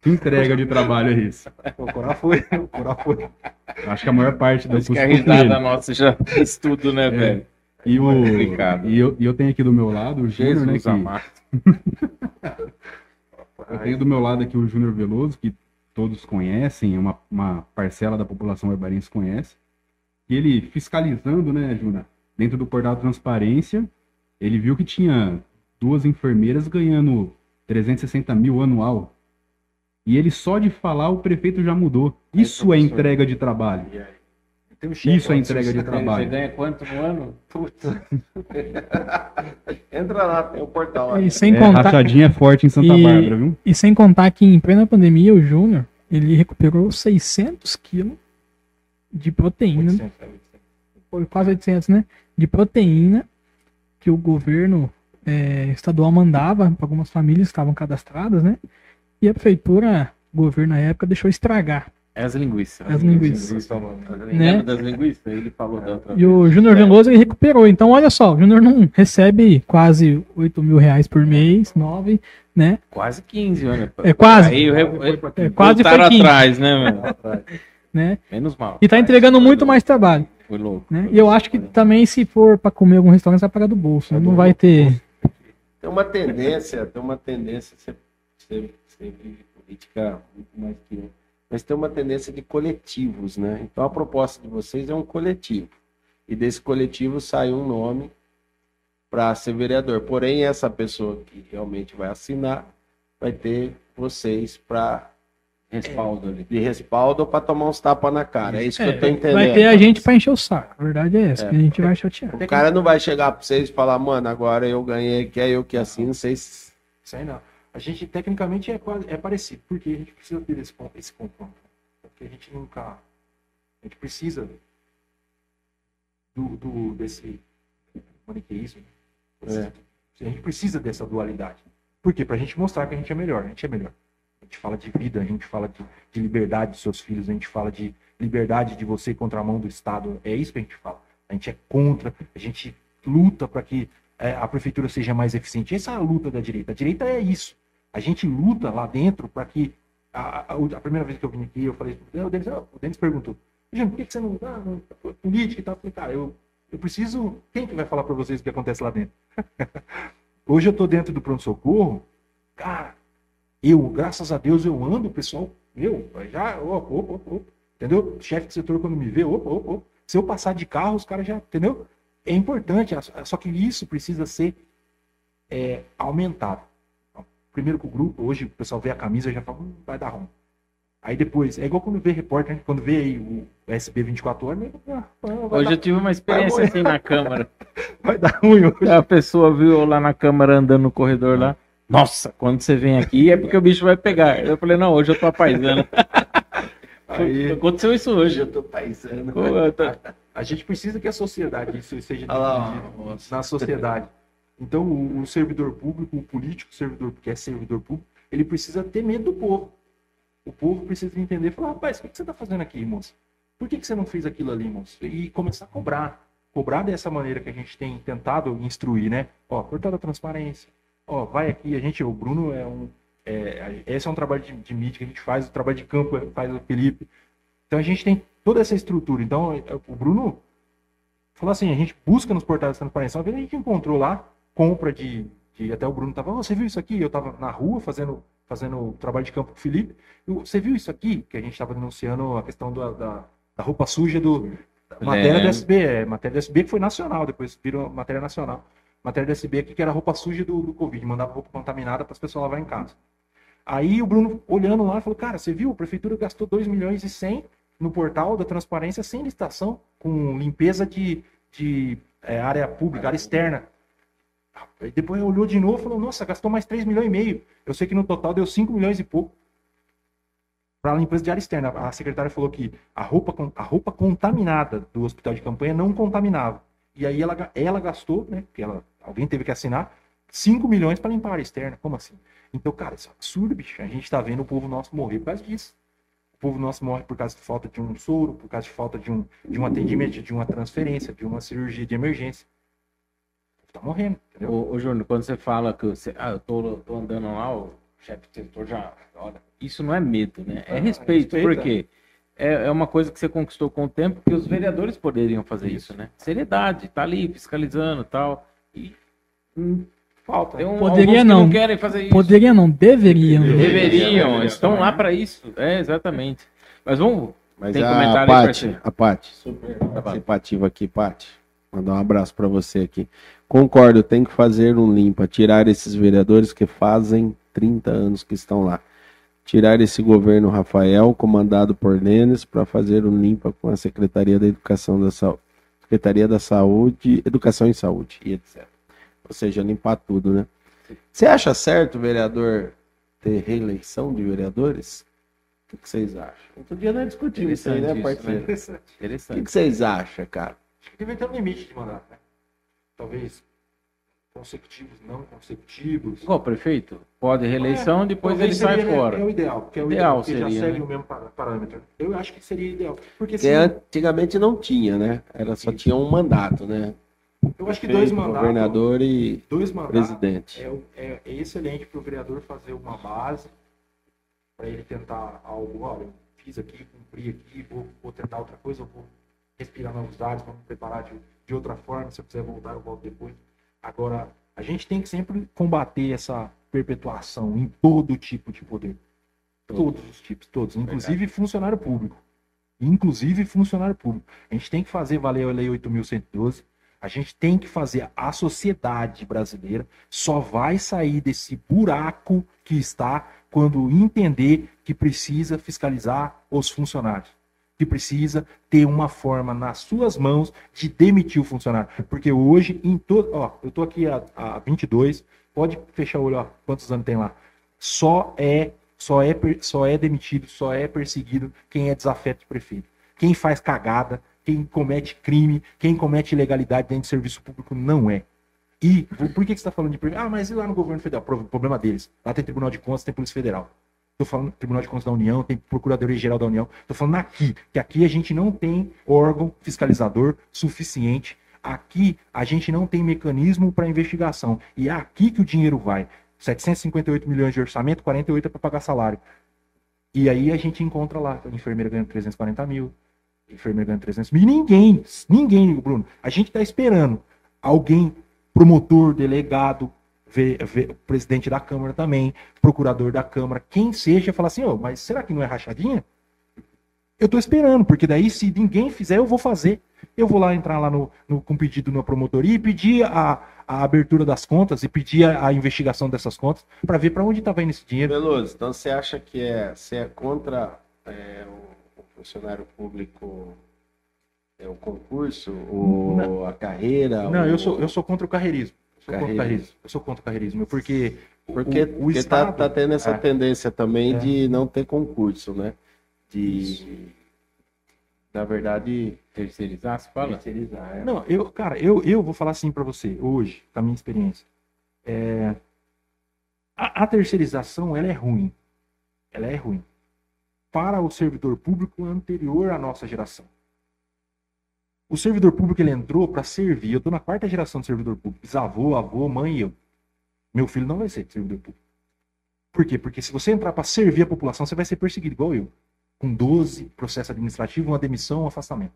Que entrega de trabalho é isso? O Corá foi, o Corá foi. Acho que a maior parte Acho que a risada dele. nossa já fez tudo, né, velho? E, o, complicado. e, eu, e eu tenho aqui do meu lado o Júnior, né? Que, eu tenho do meu lado aqui o Júnior Veloso, que todos conhecem, uma, uma parcela da população barbarense conhece. E ele fiscalizando, né, Júnior, dentro do portal Transparência, ele viu que tinha duas enfermeiras ganhando 360 mil anual. E ele só de falar, o prefeito já mudou. Isso é entrega de trabalho. Isso é entrega de trabalho. Você ganha quanto no ano? Puta. Entra lá, tem o portal lá. E sem É, contar, rachadinha é forte em Santa E- Bárbara, viu? e sem contar que em plena pandemia, o Júnior, ele recuperou 600 quilos de proteína, 800, é, 800. foi quase 800, né? De proteína que o governo é, estadual mandava para algumas famílias que estavam cadastradas, né? E a prefeitura, o governo na época, deixou estragar É as linguiças. as linguiças. Estão falando. Né? Das linguiças? Ele falou da outra E o vez. Júnior Veloso ele recuperou. Então, olha só, o Júnior não recebe quase 8 mil reais por mês, 9, né? Quase 15, olha. É quase. Aí eu re... É, quase foi 15, atrás, né, meu? né? Menos mal. E tá entregando muito mais trabalho, Foi louco. né? E eu acho que também se for para comer em algum restaurante, vai pagar do bolso, né? Não vai ter... Tem uma tendência, tem uma tendência, você, você, você vive política muito mais que eu, mas tem uma tendência de coletivos, né? Então a proposta de vocês é um coletivo. E desse coletivo sai um nome para ser vereador. Porém, essa pessoa que realmente vai assinar vai ter vocês para Respaldo ali. de respaldo para tomar uns tapas na cara. É isso que eu tô É, entendendo. vai ter a gente para encher o saco. A verdade é essa, É. que a gente vai chatear. O cara não vai chegar para vocês e falar, mano, agora eu ganhei, que é eu que assino, vocês. Aí não. A gente, tecnicamente, é, quase- é parecido, porque a gente precisa ter esse, esse confronto. Porque a gente nunca. A gente precisa do, do, desse maniqueísmo. É. A gente precisa dessa dualidade. Por quê? Pra gente mostrar que a gente é melhor. A gente é melhor. A gente fala de vida, a gente fala de, de liberdade dos seus filhos, a gente fala de liberdade de você contra a mão do Estado. É isso que a gente fala. A gente é contra, a gente luta para que é, a prefeitura seja mais eficiente. Essa é a luta da direita. A direita é isso. A gente luta lá dentro para que. A, a- a primeira vez que eu vim aqui, eu falei. O Denis, o Denis perguntou: por que você não. Ah, política e tal? Eu falei, cara, eu, eu preciso. Quem que vai falar para vocês o que acontece lá dentro? Hoje eu tô dentro do pronto-socorro. Cara, eu, graças a Deus, eu ando, pessoal, meu, já, opa, opa, opa, entendeu? Chefe de setor, quando me vê, opa, opa, opa. Se eu passar de carro, os caras já, entendeu? É importante, a- só que isso precisa ser é, aumentado. Primeiro com o grupo, hoje o pessoal vê a camisa e já fala, hum, vai dar ruim. Aí depois, é igual quando vê repórter, né? quando vê aí o SB 24 horas, né? ah, ah, Hoje dar, eu tive uma experiência assim na Câmara. vai dar ruim hoje. A pessoa viu lá na Câmara andando no corredor lá. Nossa, quando você vem aqui é porque o bicho vai pegar. Eu falei, não, hoje eu tô apaisando. Aí- Aconteceu isso hoje. eu tô paisando. Pô, eu tô- A gente precisa que a sociedade isso seja lá, na sociedade. Então, o, o servidor público, o político servidor que é servidor público, ele precisa ter medo do povo. O povo precisa entender e falar, rapaz, o que, você está fazendo aqui, moço? Por que, que você não fez aquilo ali, moço? E começar a cobrar. Cobrar dessa maneira que a gente tem tentado instruir, né? Ó, portal da transparência. Ó, vai aqui, a gente, o Bruno é um. é, esse é um trabalho de, de mídia que a gente faz, o trabalho de campo é- faz o Felipe. Então a gente tem toda essa estrutura. Então, é, o Bruno falou assim, a gente busca nos portais de transparência. Uma vez a gente encontrou lá compra de, de até o Bruno tava, "Ô, você viu isso aqui? Eu tava na rua fazendo fazendo trabalho de campo com o Felipe. Eu, você viu isso aqui? Que a gente estava denunciando a questão da, da, da roupa suja do matéria É. do SB, é, matéria do SB que foi nacional, depois virou matéria nacional. Matéria do SB aqui que era roupa suja do, do Covid, mandava roupa contaminada para as pessoas lavar em casa. Aí o Bruno olhando lá falou: "Cara, você viu? A prefeitura gastou 2 milhões e 100 no portal da transparência sem licitação, com limpeza de, de é, área pública, área externa. Aí depois olhou de novo e falou, nossa, gastou mais 3 milhões e meio. Eu sei que no total deu 5 milhões e pouco para a limpeza de área externa. A secretária falou que a roupa, a roupa contaminada do hospital de campanha não contaminava. E aí ela, ela gastou, né? Porque ela, alguém teve que assinar 5 milhões para limpar a área externa. Como assim? Então, cara, isso é absurdo, bicho. A gente tá vendo o povo nosso morrer por causa disso. O povo nosso morre por causa de falta de um soro, por causa de falta de um, de um atendimento, de uma transferência, de uma cirurgia de emergência. Tá morrendo, entendeu? Ô, ô Júnior, quando você fala que você, ah, eu tô, tô andando lá, o chefe do setor já. Olha, isso não é medo, né? É Ah, respeito, respeito, porque é, é uma coisa que você conquistou com o tempo que os vereadores poderiam fazer isso, né? Seriedade, tá ali fiscalizando e tal. E hum, Falta. tem um, Poderia que não. querem fazer isso. Poderia não, deveriam. Deveriam, estão lá para isso. É, exatamente. Mas vamos. Mas Tem a comentário aí, Paty, parceiro? a Paty, super participativa aqui, Paty. Mandar um abraço para você aqui. Concordo, tem que fazer um limpa, tirar esses vereadores que fazem 30 anos que estão lá. Tirar esse governo Rafael, comandado por Denis, para fazer um limpa com a Secretaria da Educação da Saúde, Secretaria da Saúde, Educação e Saúde e etc. Ou seja, limpar tudo, né? Você acha certo, vereador, ter reeleição de vereadores? O que vocês acham? Outro dia nós discutimos isso aí, né, isso, parceiro? Interessante. O que vocês acham, cara? Acho que deve ter um limite de mandato, né? Talvez consecutivos, não consecutivos. Igual prefeito, pode reeleição, depois Talvez ele sai né, fora. É o ideal, porque é o Ideal ideal, porque seria, já segue né? o mesmo pa- parâmetro. Eu acho que seria ideal. Porque Porque se, antigamente não tinha, né? Era só tinha um mandato, né? eu acho que dois mandatos, Governador e dois mandatos presidente. é, o- é- é excelente para o vereador fazer uma base para ele tentar algo. Olha, eu fiz aqui, cumpri aqui, vou, vou tentar outra coisa, eu vou respirar novos ares, vamos preparar de, de outra forma. Se eu quiser voltar, eu volto depois. Agora, a gente tem que sempre combater essa perpetuação em todo tipo de poder. Todos os tipos, todos. Inclusive funcionário público. Inclusive funcionário público. A gente tem que fazer valer a Lei 8.112. A gente tem que fazer. A sociedade brasileira só vai sair desse buraco que está quando entender que precisa fiscalizar os funcionários. Que precisa ter uma forma nas suas mãos de demitir o funcionário. Porque hoje, em todo. Ó, eu tô aqui há, há 22, pode fechar o olho, ó, quantos anos tem lá. Só é, só é, só é demitido, só é perseguido quem é desafeto de prefeito. Quem faz cagada, quem comete crime, quem comete ilegalidade dentro do serviço público não é. E por que, que você está falando de? Ah, mas e lá no governo federal? Pro- Problema deles. Lá tem Tribunal de Contas, tem Polícia Federal. Estou falando Tribunal de Contas da União, tem Procuradoria-Geral da União. Estou falando aqui, que aqui a gente não tem órgão fiscalizador suficiente. Aqui a gente não tem mecanismo para investigação. E é aqui que o dinheiro vai. 758 milhões de orçamento, 48 é para pagar salário. E aí a gente encontra lá, a enfermeira ganhando 340 mil, a enfermeira ganhando 300 mil. E ninguém, ninguém, Bruno. A gente está esperando alguém, promotor, delegado, ve- ve- presidente da Câmara também, procurador da Câmara, quem seja, falar assim, ô, mas será que não é rachadinha? Eu tô esperando, porque daí se ninguém fizer, eu vou fazer. Eu vou lá entrar lá no, no- com pedido na promotoria e pedir a, a abertura das contas e pedir a, a investigação dessas contas para ver para onde estava indo esse dinheiro. Veloso, então você acha que é, você é contra é, o, o funcionário público, é, o concurso, o, a carreira? Não, o- eu sou, eu sou contra o carreirismo. Eu sou contra o Carreirismo. Eu sou contra o carreirismo, porque Porque, o porque Estado- tá, tá tendo essa É. tendência também É. de não ter concurso, né? De. Na verdade, Terceirizar, se fala? terceirizar. é. Não, eu, cara, eu, eu vou falar assim pra você, hoje, com a minha experiência. É, a, a terceirização, ela é ruim. Ela é ruim. Para o servidor público anterior à nossa geração. O servidor público, ele entrou para servir. Eu tô na quarta geração de servidor público. Bisavô, avô, mãe e eu. Meu filho não vai ser servidor público. Por quê? Porque se você entrar para servir a população, você vai ser perseguido, igual eu. Com 12 processos administrativos, uma demissão, um afastamento.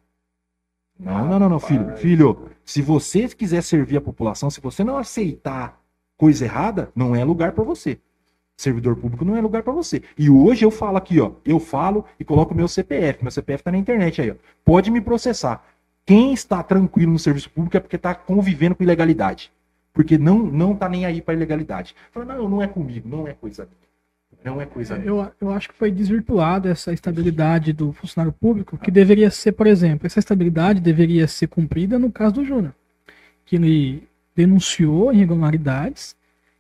Não, não, não, não, filho. Filho, se você quiser servir a população, se você não aceitar coisa errada, não é lugar para você. Servidor público não é lugar para você. E hoje eu falo aqui, ó, eu falo e coloco meu CPF. Meu CPF tá na internet aí, ó. Pode me processar. Quem está tranquilo no serviço público é porque está convivendo com ilegalidade. Porque não não tá nem aí para ilegalidade. Fala, não, não é comigo, não é coisa minha. Não é coisa minha. Eu, eu acho que foi desvirtuada essa estabilidade do funcionário público, que deveria ser, por exemplo, essa estabilidade deveria ser cumprida no caso do Júnior, que ele denunciou irregularidades.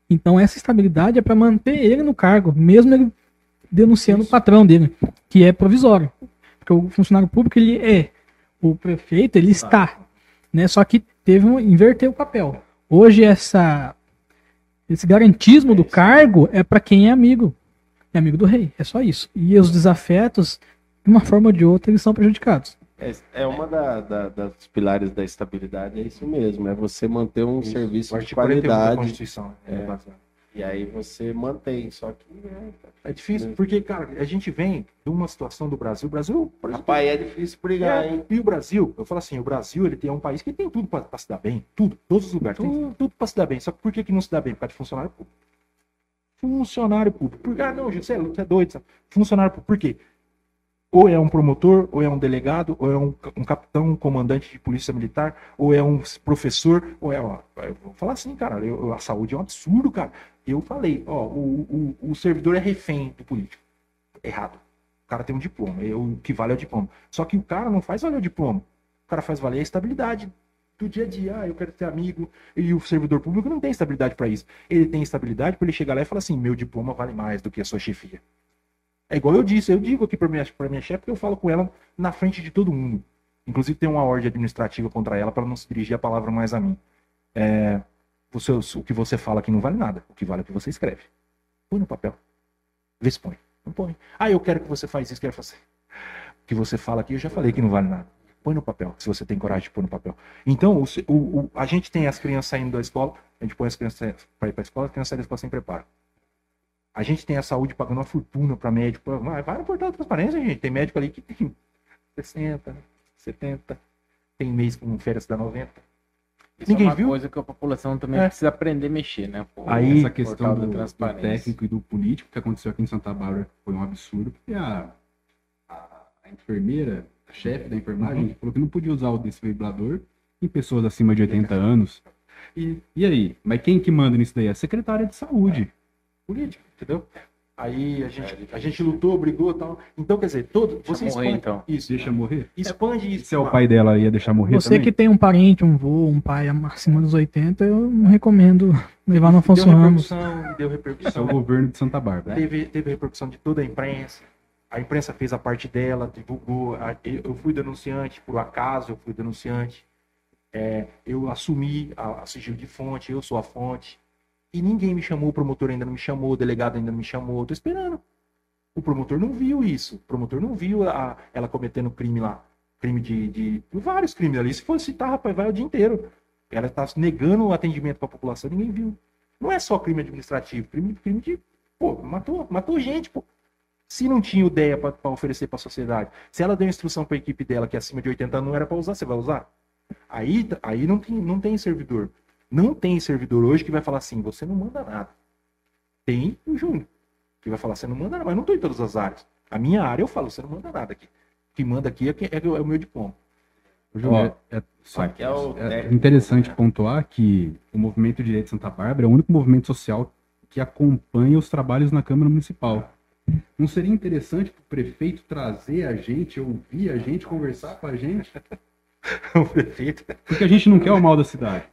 Então essa estabilidade é para manter ele no cargo, mesmo ele denunciando o patrão dele, que é provisório. Porque o funcionário público ele é, o prefeito ele está, né? Só que teve um inverter o papel. Hoje essa esse garantismo do cargo é para quem é amigo é amigo do rei, é só isso. E os desafetos, de uma forma ou de outra, eles são prejudicados. É, é uma da, da- das pilares da estabilidade, é isso mesmo, é você manter um serviço O de 41 da qualidade Constituição. É. É. e aí você mantém, só que né, É difícil, porque, cara, a gente vem de uma situação do Brasil. O Brasil, rapaz, é difícil brigar, é, hein? e o Brasil, eu falo assim, o Brasil ele tem um país que tem tudo pra, pra se dar bem, tudo, todos os lugares, tem tudo pra se dar bem. Só que por que, que não se dá bem? Por causa de funcionário público. Funcionário público. Por, ah, não, Gil, você é, você é doido. sabe? Funcionário público. Por quê? Ou é um promotor, ou é um delegado, ou é um, um capitão, um comandante de polícia militar, ou é um professor, ou é. Ó, eu vou falar assim, cara, eu- a saúde é um absurdo, cara. Eu falei, ó, o, o, o servidor é refém do político. Errado. O cara tem um diploma, e o que vale é o diploma. Só que o cara não faz valer o diploma. O cara faz valer a estabilidade do dia a dia. Ah, eu quero ter amigo. E o servidor público não tem estabilidade para isso. Ele tem estabilidade para ele chegar lá e falar assim: meu diploma vale mais do que a sua chefia. É igual eu disse, eu digo aqui para minha, minha chefe que eu falo com ela na frente de todo mundo. Inclusive tem uma ordem administrativa contra ela para não se dirigir a palavra mais a mim. É, o que você fala aqui não vale nada. O que vale é o que você escreve. Põe no papel. Vê se põe. Não põe. Ah, eu quero que você faz isso, quero fazer. O que você fala aqui, eu já falei que não vale nada. Põe no papel, se você tem coragem de pôr no papel. Então, o- o- a gente tem as crianças saindo da escola, a gente põe as crianças para ir para a escola, as crianças saem da escola sem preparo. A gente tem a saúde pagando uma fortuna para médico. Vai, vai no portal da transparência, gente. Tem médico ali que tem 60, 70, tem mês com férias da 90. Isso Ninguém é uma viu? coisa que a população também É. precisa aprender a mexer, né? Pô, Aí, essa questão da do, do técnico e do político que aconteceu aqui em Santa Bárbara foi um absurdo, porque a, a, a enfermeira, a chefe da enfermagem, falou que não podia usar o desfibrilador em pessoas acima de 80 anos. E, e aí? Mas quem que manda nisso daí? A secretária de saúde. político, entendeu? Aí a gente, a gente lutou, brigou e tal. Então, quer dizer, todo. Você morrer, expande, então. Isso. Deixa morrer? Expande isso. Se é o pai dela, ia deixar morrer Você também? que tem um parente, um vô, um pai acima dos 80, eu não recomendo levar no Deu Afonso Ramos. repercussão, deu Isso é repercussão. o governo de Santa Bárbara. Teve, teve repercussão de toda a imprensa. A imprensa fez a parte dela, divulgou. Eu fui denunciante, por acaso eu fui denunciante. É, eu assumi a, a sigilo de fonte, eu sou a fonte. E ninguém me chamou, o promotor ainda não me chamou, o delegado ainda não me chamou. Tô esperando. O promotor não viu isso. O promotor não viu a- ela cometendo crime lá. Crime de, de- Vários crimes ali. Se fosse citar, rapaz, vai o dia inteiro. Ela tá negando o atendimento para a população, ninguém viu. Não é só crime administrativo, crime, crime de. Pô, matou, matou gente, pô. Se não tinha ideia para oferecer para a sociedade, se ela deu instrução para a equipe dela que acima de 80 anos não era para usar, você vai usar? Aí, aí não, tem, não tem servidor. Não tem servidor hoje que vai falar assim: você não manda nada. Tem o Júnior, que vai falar: você não manda nada, mas não estou em todas as áreas. A minha área eu falo: você não manda nada aqui. O que manda aqui é, que- é o meu diploma. Júnior, é, é- Só que é é interessante né? pontuar que o Movimento Direito de Santa Bárbara é o único movimento social que acompanha os trabalhos na Câmara Municipal. Não seria interessante para o prefeito trazer a gente, ouvir a gente, conversar com a gente? o prefeito. Porque a gente não quer o mal da cidade.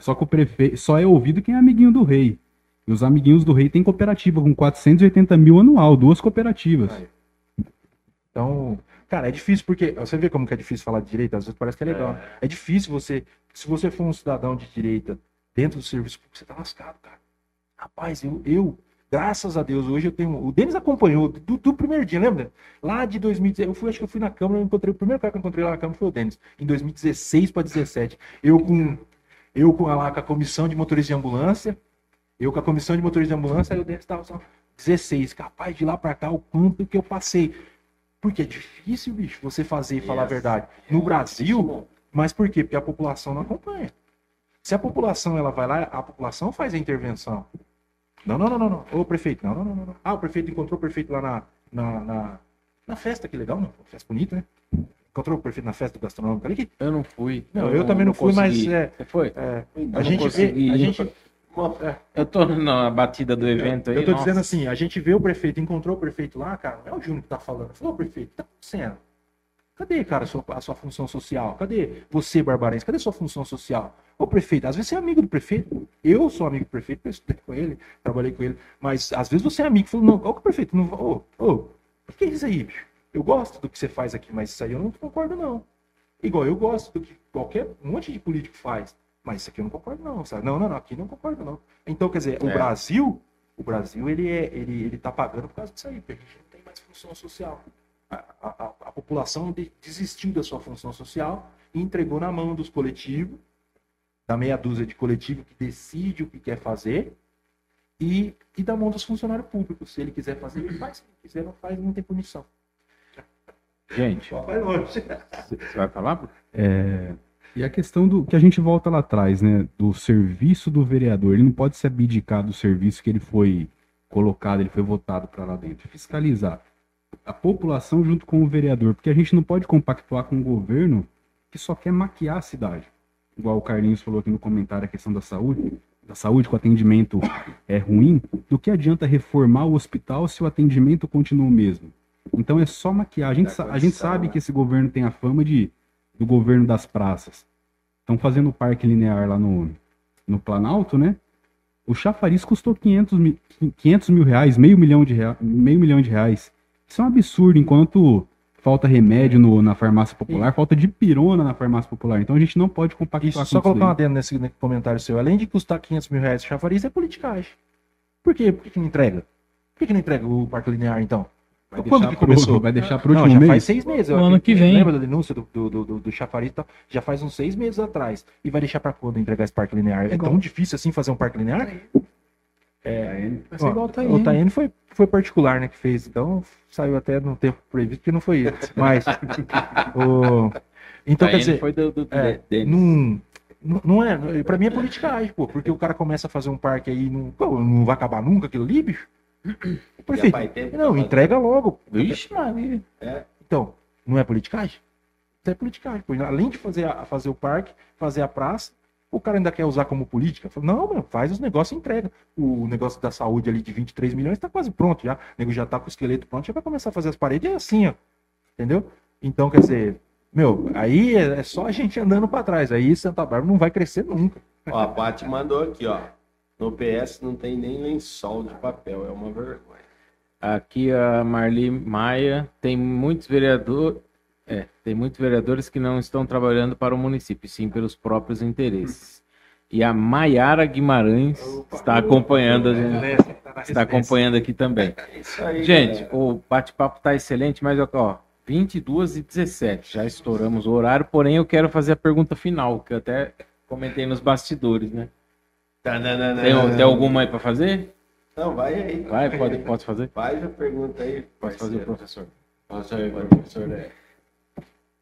Só que o prefeito só é ouvido quem é amiguinho do rei. E os amiguinhos do rei têm cooperativa com 480 mil anual, duas cooperativas. Aí. Então, cara, é difícil porque. Você vê como que é difícil falar de direita? Às vezes parece que é legal. É, difícil você. Se você for um cidadão de direita dentro do serviço público, você tá lascado, cara. Rapaz, eu, eu graças a Deus, hoje eu tenho. O Denis acompanhou do, do primeiro dia, lembra? Lá de 2016. Eu fui, acho que eu fui na Câmara, eu encontrei. O primeiro cara que eu encontrei lá na Câmara foi o Denis. Em 2016 para 2017. Eu com. Eu com, lá, com a comissão de motorista de ambulância. Eu com a comissão de motorista de ambulância, aí o Denis tava só 16. Capaz de ir lá para cá o quanto que eu passei. Porque é difícil, bicho, você fazer e falar a Yes. verdade. No Brasil, mas por quê? Porque a população não acompanha. Se a população ela vai lá, a população faz a intervenção. Não, não, não, não, não. Ô, prefeito, não, não, não, não, não. Ah, o prefeito encontrou o prefeito lá na, na, na, na festa, que legal, não? Festa bonita, né? Encontrou o prefeito na festa do gastronômico ali. Que, Eu não fui. Não, eu também não fui, mas, consegui. é- Você foi? é, Eu a não gente vê, a gente, Eu tô na batida do evento aí. eu tô nossa. dizendo assim, a gente vê o prefeito, encontrou o prefeito lá, cara, não é o Júnior que tá falando. Falou, prefeito, o que tá acontecendo? Cadê, cara, a sua, a sua função social? Cadê você, Barbarense? Cadê a sua função social? Ô, prefeito, às vezes você é amigo do prefeito. Eu sou amigo do prefeito, eu estudei com ele, trabalhei com ele. Mas às vezes você é amigo fala, não, ô, que o prefeito, não, ô, ô, o que é isso aí, bicho? Eu gosto do que você faz aqui, mas isso aí eu não concordo, não. Igual eu gosto do que qualquer um monte de político faz. Mas isso aqui eu não concordo, não. Sabe? Não, não, não, aqui não concordo, não. Então, quer dizer, o É. Brasil, o Brasil, ele, é, ele, ele tá pagando por causa disso aí, porque a gente não tem mais função social. A, a, a- a população de- desistiu da sua função social e entregou na mão dos coletivos, da meia dúzia de coletivo que decide o que quer fazer, e, e da mão dos funcionários públicos. Se ele quiser fazer, ele faz. Se ele quiser, não faz, não tem punição. Gente, Vai longe. você vai falar? É, E a questão do que a gente volta lá atrás, né? Do serviço do vereador. Ele não pode se abdicar do serviço que ele foi colocado, ele foi votado para lá dentro. Fiscalizar a população junto com o vereador. Porque a gente não pode compactuar com um governo que só quer maquiar a cidade. Igual o Carlinhos falou aqui no comentário a questão da saúde. Da saúde, com o atendimento é ruim. Do que adianta reformar o hospital se o atendimento continua o mesmo? Então é só maquiar. A gente, a gente sabe né? que esse governo tem a fama de do governo das praças. Estão fazendo o parque linear lá no, no Planalto, né? O chafariz custou 500 mil, 500 mil reais, meio milhão, de rea, meio milhão de reais. Isso é um absurdo, enquanto falta remédio no- na farmácia popular, falta de pirona na farmácia popular. Então a gente não pode compactuar Isso, com só colocar daí. uma adendo nesse comentário seu. Além de custar 500 mil reais de chafariz, é politicagem. Por quê? Por que, que não entrega? Por que, que não entrega o Parque Linear, então? Vai Quando deixar que pro- começou? Vai deixar pro Não, último já mês. faz seis meses. No ano que vem. Lembra da denúncia do, do, do, do, chafariz? e tal? Já faz uns seis meses atrás. E vai deixar pra quando entregar esse Parque Linear? É, igual- tão difícil assim fazer um Parque Linear? Vai ser igual o O Taine. Taene foi, foi particular, né, que fez. Então saiu até no tempo previsto, que não foi ele. Mas. o... Então, quer dizer. foi do, do É, Denis. não, não- não é. Pra mim é politicagem, pô. Porque o cara começa a fazer um parque aí, não, não vai acabar nunca aquilo ali, bicho. O prefeito. faz tempo Não, entrega logo. Vixe, Maria. Então, não é politicagem? Isso é politicagem. Pô. Além de fazer, a, fazer o parque, fazer a praça, o cara ainda quer usar como política. Fala, não, meu, faz os negócios e entrega. O negócio da saúde ali de 23 milhões tá quase pronto já. O nego já tá com o esqueleto pronto, já vai começar a fazer as paredes e é assim, ó. Entendeu? Então, quer dizer, meu, aí é, é só a gente andando pra trás. Aí Santa Bárbara não vai crescer nunca. Ó, a Paty mandou aqui, ó. No PS não tem nem lençol de papel, é uma vergonha. Aqui a Marli Maia tem muitos vereadores. É, tem muitos vereadores que não estão trabalhando para o município, sim pelos próprios interesses. E a Maiara Guimarães está acompanhando a gente, está acompanhando aqui também. É isso aí, Gente, galera. o bate-papo tá excelente, mas ó, 22 e 17, já estouramos o horário, porém eu quero fazer a pergunta final, que eu até comentei nos bastidores, né? Tananana. Tem, tem alguma aí para fazer? Não, vai aí. Vai, pode, pode fazer? Faz a pergunta aí. Pode fazer, professor. Nossa, aí, professor. É.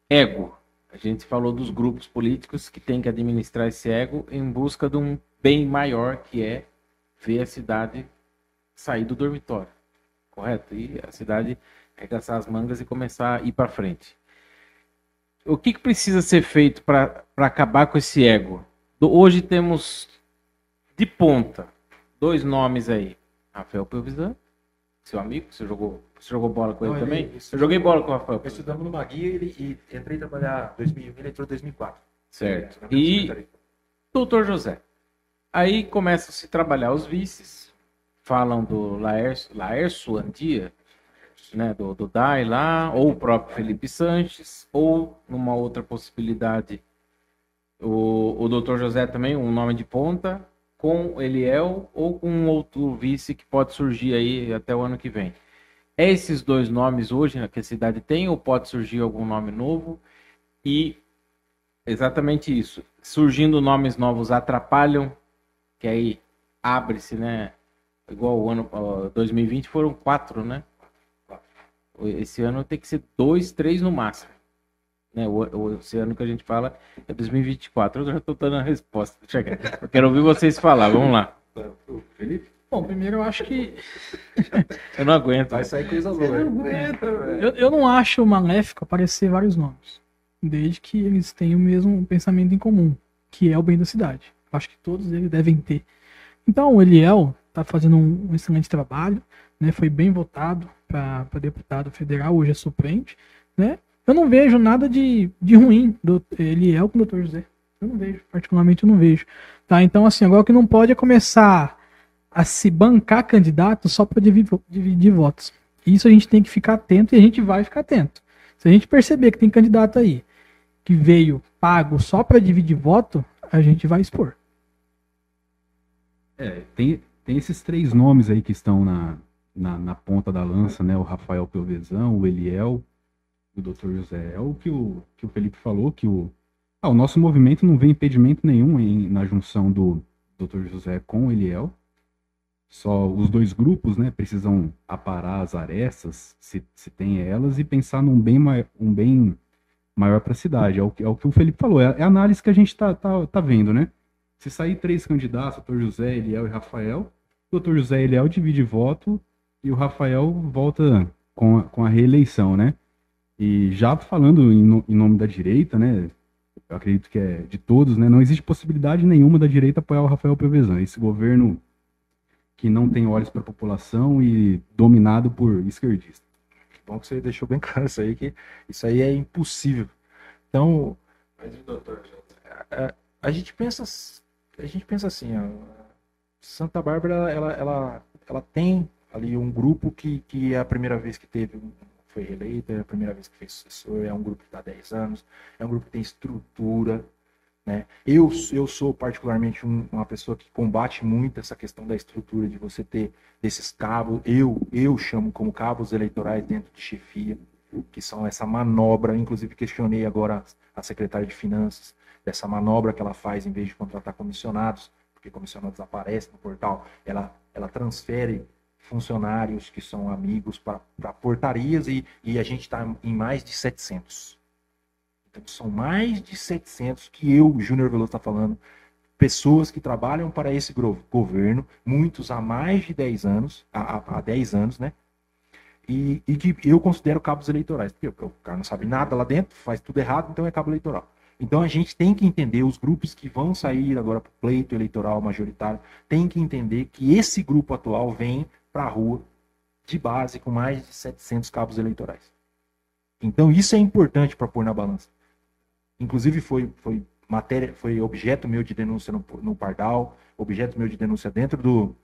Ego. A gente falou dos grupos políticos que têm que administrar esse ego em busca de um bem maior, que é ver a cidade sair do dormitório. Correto? E a cidade arregaçar as mangas e começar a ir para frente. O que, que precisa ser feito para acabar com esse ego? Hoje temos de ponta dois nomes aí. Rafael Pelvisan, seu amigo, você jogou, você jogou bola com ele Não, também? ele- Eu joguei bola com o Rafael. Eu estudamos numa guia ele, e entrei trabalhar em 2000, ele entrou em 2004. Certo. E doutor José. Aí começam a se trabalhar os vices. falam do Laércio, Laércio Andia, né, do, do Dai lá, ou o próprio Felipe Sanches, ou numa outra possibilidade, o, o Dr. José também, um nome de ponta, com Eliel ou com um outro vice que pode surgir aí até o ano que vem. É esses dois nomes hoje né, que a cidade tem ou pode surgir algum nome novo? E exatamente isso. Surgindo nomes novos atrapalham, que aí abre-se, né? Igual o ano ó, 2020 foram quatro, né? Esse ano tem que ser dois, três no máximo. Né? O, o, esse ano que a gente fala é 2024. Eu já estou dando a resposta. Chega. Eu quero ouvir vocês falar. Vamos lá. Felipe? Bom, primeiro eu acho que. Eu não aguento. Vai sair coisa boa. Eu, eu não acho maléfico aparecer vários nomes. Desde que eles tenham o mesmo pensamento em comum, que é o bem da cidade. Eu acho que todos eles devem ter. Então, o Eliel está fazendo um, um excelente trabalho, né? Foi bem votado para deputado federal, hoje é suplente, né? Eu não vejo nada de, de ruim do Eliel com o Dr. José. Eu não vejo, particularmente eu não vejo. Tá? Então, assim, agora o que não pode é começar a se bancar candidato só para dividir, dividir votos. Isso a gente tem que ficar atento e a gente vai ficar atento. Se a gente perceber que tem candidato aí que veio pago só para dividir voto, a gente vai expor. É, tem, tem esses três nomes aí que estão na, na, na ponta da lança, né? O Rafael Pelvezão, o Eliel e o Dr. José. É o que o, que o Felipe falou, que o, ah, o nosso movimento não vê impedimento nenhum em, na junção do Dr. José com o Eliel. Só os dois grupos, né, precisam aparar as arestas, se, se tem elas, e pensar num bem, um bem maior para a cidade. É o, é o que o Felipe falou, é, é a análise que a gente está tá, tá vendo, né? Se sair três candidatos, Dr. José, Eliel e Rafael, o Dr. José Eliel divide voto e o Rafael volta com a, com a reeleição, né? E já falando em, no, em, nome da direita, né? Eu acredito que é de todos, né? Não existe possibilidade nenhuma da direita apoiar o Rafael Pelvezan. Esse governo que não tem olhos para a população e dominado por esquerdistas. Bom que você deixou bem claro isso aí, que isso aí é impossível. Então, a, a gente pensa, a gente pensa assim, ó, Santa Bárbara, ela, ela, ela tem ali um grupo que, que é a primeira vez que teve foi reeleito, é a primeira vez que fez sucessor, é um grupo que está há 10 anos, é um grupo que tem estrutura, né? Eu, eu sou particularmente um, uma pessoa que combate muito essa questão da estrutura, de você ter desses cabos, eu, eu chamo como cabos eleitorais dentro de chefia, que são essa manobra, inclusive questionei agora a secretária de Finanças, dessa manobra que ela faz em vez de contratar comissionados, porque comissionados aparecem no portal, ela, ela transfere funcionários que são amigos para portarias e, e a gente está em mais de 700. Então, são mais de 700 que eu, Júnior Veloso, está falando, pessoas que trabalham para esse governo, muitos há mais de 10 anos, há, há 10 anos, né? E, e, que eu considero cabos eleitorais, porque o cara não sabe nada lá dentro, faz tudo errado, então é cabo eleitoral. Então a gente tem que entender, os grupos que vão sair agora para o pleito eleitoral majoritário, tem que entender que esse grupo atual vem para a rua de base com mais de 700 cabos eleitorais. Então isso é importante para pôr na balança. Inclusive foi, foi matéria, foi objeto meu de denúncia no, no Pardal, objeto meu de denúncia dentro do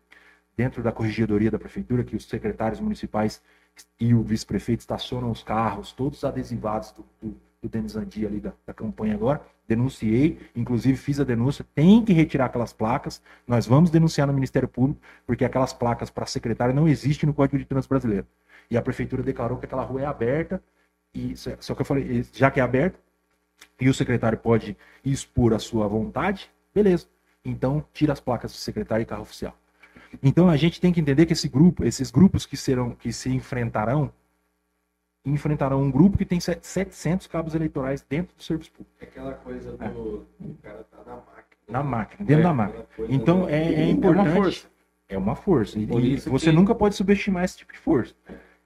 dentro da corregedoria da prefeitura, que os secretários municipais e o vice-prefeito estacionam os carros, todos adesivados do, do, do Denis Andi ali da, da campanha agora. Denunciei, inclusive fiz a denúncia, tem que retirar aquelas placas. Nós vamos denunciar no Ministério Público, porque aquelas placas para secretário não existem no Código de Trânsito Brasileiro. E a prefeitura declarou que aquela rua é aberta, e só que eu falei, já que é aberta, e o secretário pode expor a sua vontade, beleza. Então, tira as placas do secretário e carro oficial. Então, a gente tem que entender que esse grupo, esses grupos que serão, que se enfrentarão, enfrentarão um grupo que tem 700 cabos eleitorais dentro do serviço público. É aquela coisa do, é. do cara tá na máquina. Na máquina, dentro é, da máquina. Então, é, é importante. É uma força. É uma força. E, e você que... nunca pode subestimar esse tipo de força.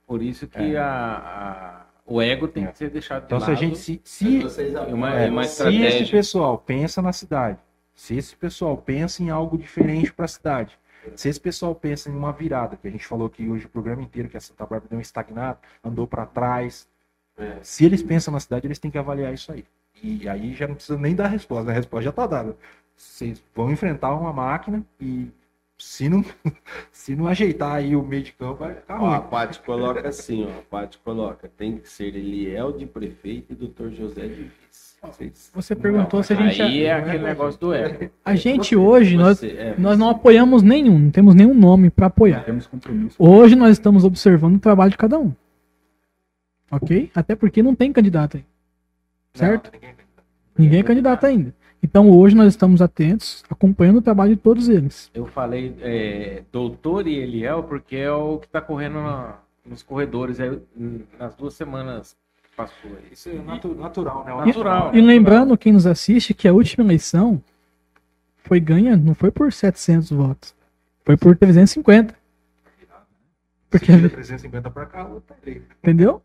Por isso que é. a, a o ego tem é. que ser deixado de então, lado. Então, se a gente. Se, se, uma, é, uma se esse pessoal pensa na cidade, se esse pessoal pensa em algo diferente para a cidade, se esse pessoal pensa em uma virada, que a gente falou aqui hoje o programa inteiro, que a Santa Bárbara deu um estagnado, andou para trás. É. Se eles pensam na cidade, eles têm que avaliar isso aí. E aí já não precisa nem dar a resposta, a resposta já está dada. Vocês vão enfrentar uma máquina e se não, se não ajeitar aí o meio de campo, vai ficar Ó, a ruim. Paty coloca assim, ó. A Paty coloca. Tem que ser Eliel de prefeito e doutor José de Você perguntou se a gente. Aí é aquele negócio do ego. A gente hoje, nós, é, nós não apoiamos nenhum, não temos nenhum nome para apoiar. Temos compromisso. Hoje nós estamos observando o trabalho de cada um. Ok? Até porque não tem candidato aí. Certo? Não, ninguém- é candidato ainda. Então hoje nós estamos atentos, acompanhando o trabalho de todos eles. Eu falei é, doutor e Eliel porque é o que tá correndo na- nos corredores aí, hum, nas duas semanas passou aí. Isso é natu- natural, né? O Natural. E lembrando quem nos assiste que a última eleição foi ganha, não foi por 700 votos, foi por 350. Porque, Se tira 350 pra cá, outra eleito. entendeu?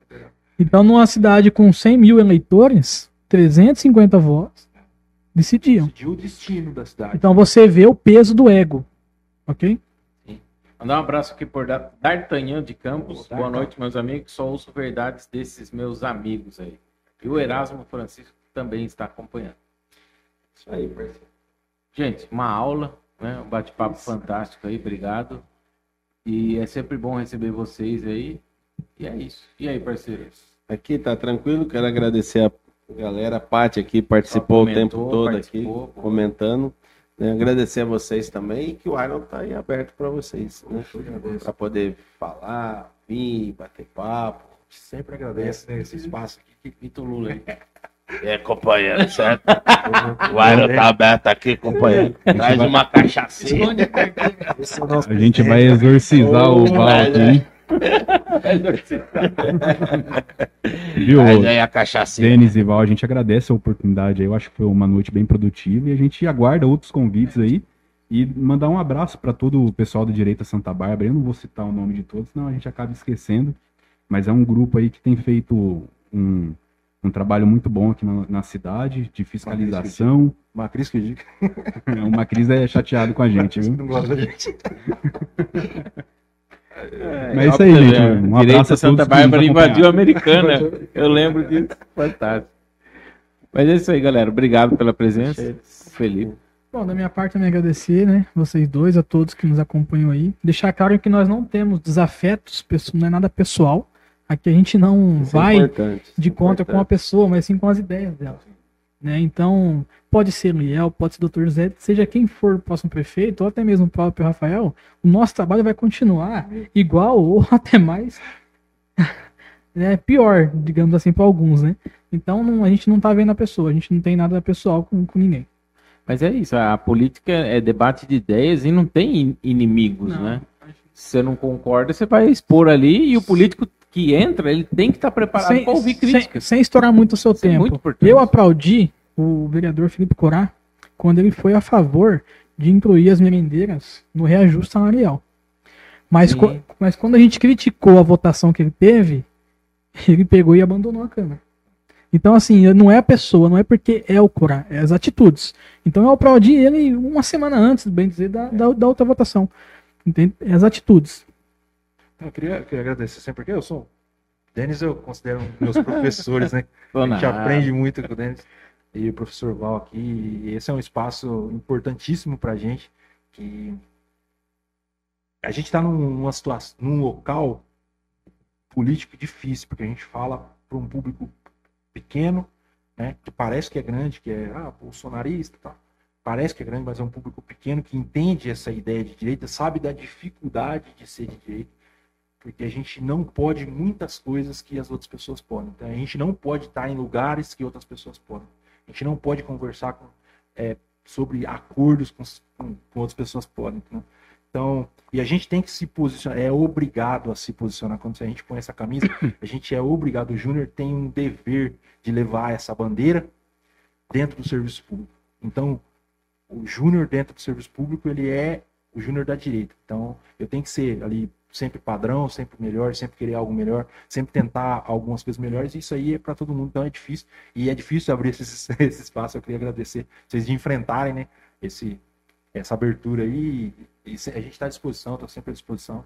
Então numa cidade com 100 mil eleitores, 350 votos decidiam. Decidiu o destino da cidade. Então você vê o peso do ego, ok? Mandar um abraço aqui por Da- D'Artagnan de Campos. Boa noite, meus amigos. Só ouço verdades desses meus amigos aí. E o Erasmo Francisco também está acompanhando. Isso aí, parceiro. Gente, uma aula, né? Um bate-papo fantástico aí, obrigado. E é sempre bom receber vocês aí. E é isso. E aí, parceiros? Aqui tá tranquilo, quero agradecer a galera, a Paty aqui participou o Comentou, tempo todo aqui, comentando. Né? Agradecer a vocês também e que o Iron tá aí aberto para vocês, né? Para poder falar, vir, bater papo. Sempre agradece né, esse espaço aqui. Vitor Lula aí. É, companheiro, certo? O Iron tá aberto aqui, companheiro. Traz uma cachaçinha. Esse é o A gente vai exorcizar o Ô, Val aqui. Viu? Aí a cachaçinha. Denis e Val, a gente agradece a oportunidade aí. Eu acho que foi uma noite bem produtiva e a gente aguarda outros convites aí. E mandar um abraço para todo o pessoal da Direita Santa Bárbara. Eu não vou citar o nome de todos, senão a gente acaba esquecendo. Mas é um grupo aí que tem feito um, um trabalho muito bom aqui na, na cidade, de fiscalização. Macris que diga. Uma crise é chateado com a gente, viu? Não gosta da gente. Mas é isso aí, gente. Um abraço a Santa Bárbara invadiu a. Americana. Eu lembro disso. Fantástico. Mas é isso aí, galera. Obrigado pela presença. Felipe. Bom, da minha parte também agradecer, né, vocês dois, a todos que nos acompanham aí. Deixar claro que nós não temos desafetos, não é nada pessoal. Aqui a gente não Isso é vai isso de é conta com a pessoa, mas sim com as ideias dela. Né? Então, pode ser Liel, pode ser Dr. José, seja quem for o próximo prefeito, ou até mesmo o próprio Rafael, o nosso trabalho vai continuar igual ou até mais né, pior, digamos assim, para alguns, né? Então não- a gente não tá vendo a pessoa, a gente não tem nada pessoal com, com ninguém. Mas é isso. A política é debate de ideias e não tem in- inimigos, Não. né? Se você não concorda, você vai expor ali e o político que entra, ele tem que estar preparado para ouvir sem, críticas. sem estourar muito o seu Isso é tempo. Eu aplaudi o vereador Felipe Corá quando ele foi a favor de incluir as merendeiras no reajuste salarial. Mas, co- mas quando a gente criticou a votação que ele teve, ele pegou e abandonou a Câmara. Então, assim, não é a pessoa, não é porque é o Corá, é as atitudes. Então eu aplaudi ele uma semana antes, bem dizer, da, da, da outra votação. Entende? É as atitudes. Eu queria, queria agradecer sempre, porque eu sou. Denis eu considero meus professores, né? A gente aprende muito com o Denis e o professor Val aqui. E esse é um espaço importantíssimo pra gente. Que a gente está numa situação, num local político difícil, porque a gente fala para um público pequeno, né? Que parece que é grande, que é ah, bolsonarista, tá? Parece que é grande, mas é um público pequeno que entende essa ideia de direita, sabe da dificuldade de ser de direita porque a gente não pode muitas coisas que as outras pessoas podem. Então, a gente não pode estar em lugares que outras pessoas podem. A gente não pode conversar com, é, sobre acordos com, com, com outras pessoas podem. né? Então, e a gente tem que se posicionar, é obrigado a se posicionar. Quando a gente põe essa camisa, a gente é obrigado. O Júnior tem um dever de levar essa bandeira dentro do serviço público. Então, o Júnior dentro do serviço público, ele é o Júnior da direita. Então, eu tenho que ser ali sempre padrão, sempre melhor, sempre querer algo melhor, sempre tentar algumas coisas melhores. Isso aí é para todo mundo, então é difícil. E é difícil abrir esse, esse espaço. Eu queria agradecer vocês de enfrentarem, né, esse, essa abertura aí. E se- a gente está à disposição, estou sempre à disposição.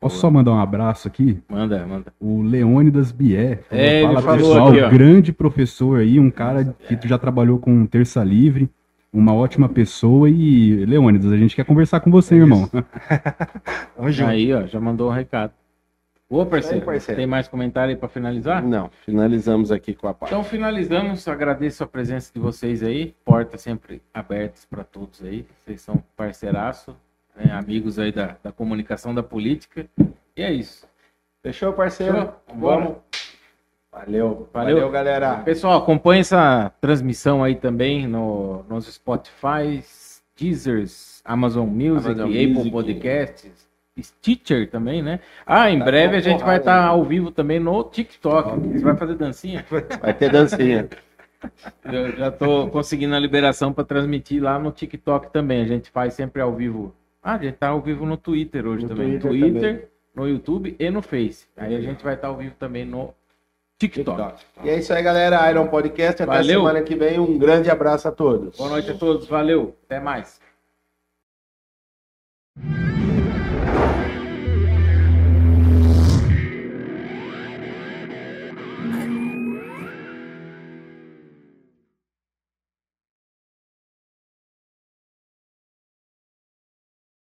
Posso só mandar um abraço aqui? Manda, manda. O Leônidas Bié. É, ele fala falou pessoal, aqui, ó. grande professor aí, um cara que tu já trabalhou com Terça Livre. Uma ótima pessoa e, Leônidas, a gente quer conversar com você, irmão. Tamo junto. Aí, ó, já mandou um recado. Ô, parceiro, Aí, parceiro. tem mais comentário aí pra finalizar? Não, finalizamos aqui com a parte. Então finalizamos, agradeço a presença de vocês aí, portas sempre abertas para todos aí, vocês são parceiraço, né, amigos aí da, da comunicação da política, e é isso. Fechou, parceiro? Fechou? Vamos. Valeu. Valeu. Valeu, galera. Pessoal, acompanhe essa transmissão aí também no, nos Spotify, Deezers, Amazon Music, Amazon Apple Music. Podcasts, Stitcher também, né? Ah, em Tá breve a gente vai porrada, estar hein? ao vivo também no TikTok. Você vai fazer dancinha? Vai ter dancinha. Eu já tô conseguindo a liberação para transmitir lá no TikTok também. A gente faz sempre ao vivo. Ah, a gente tá ao vivo no Twitter hoje No também. Twitter Twitter, também. no YouTube e no Face. Aí a gente vai estar ao vivo também no TikTok. TikTok. E é isso aí, galera. Iron Podcast. Até Valeu. semana que vem. Um grande abraço a todos. Boa noite a todos. Valeu. Até mais.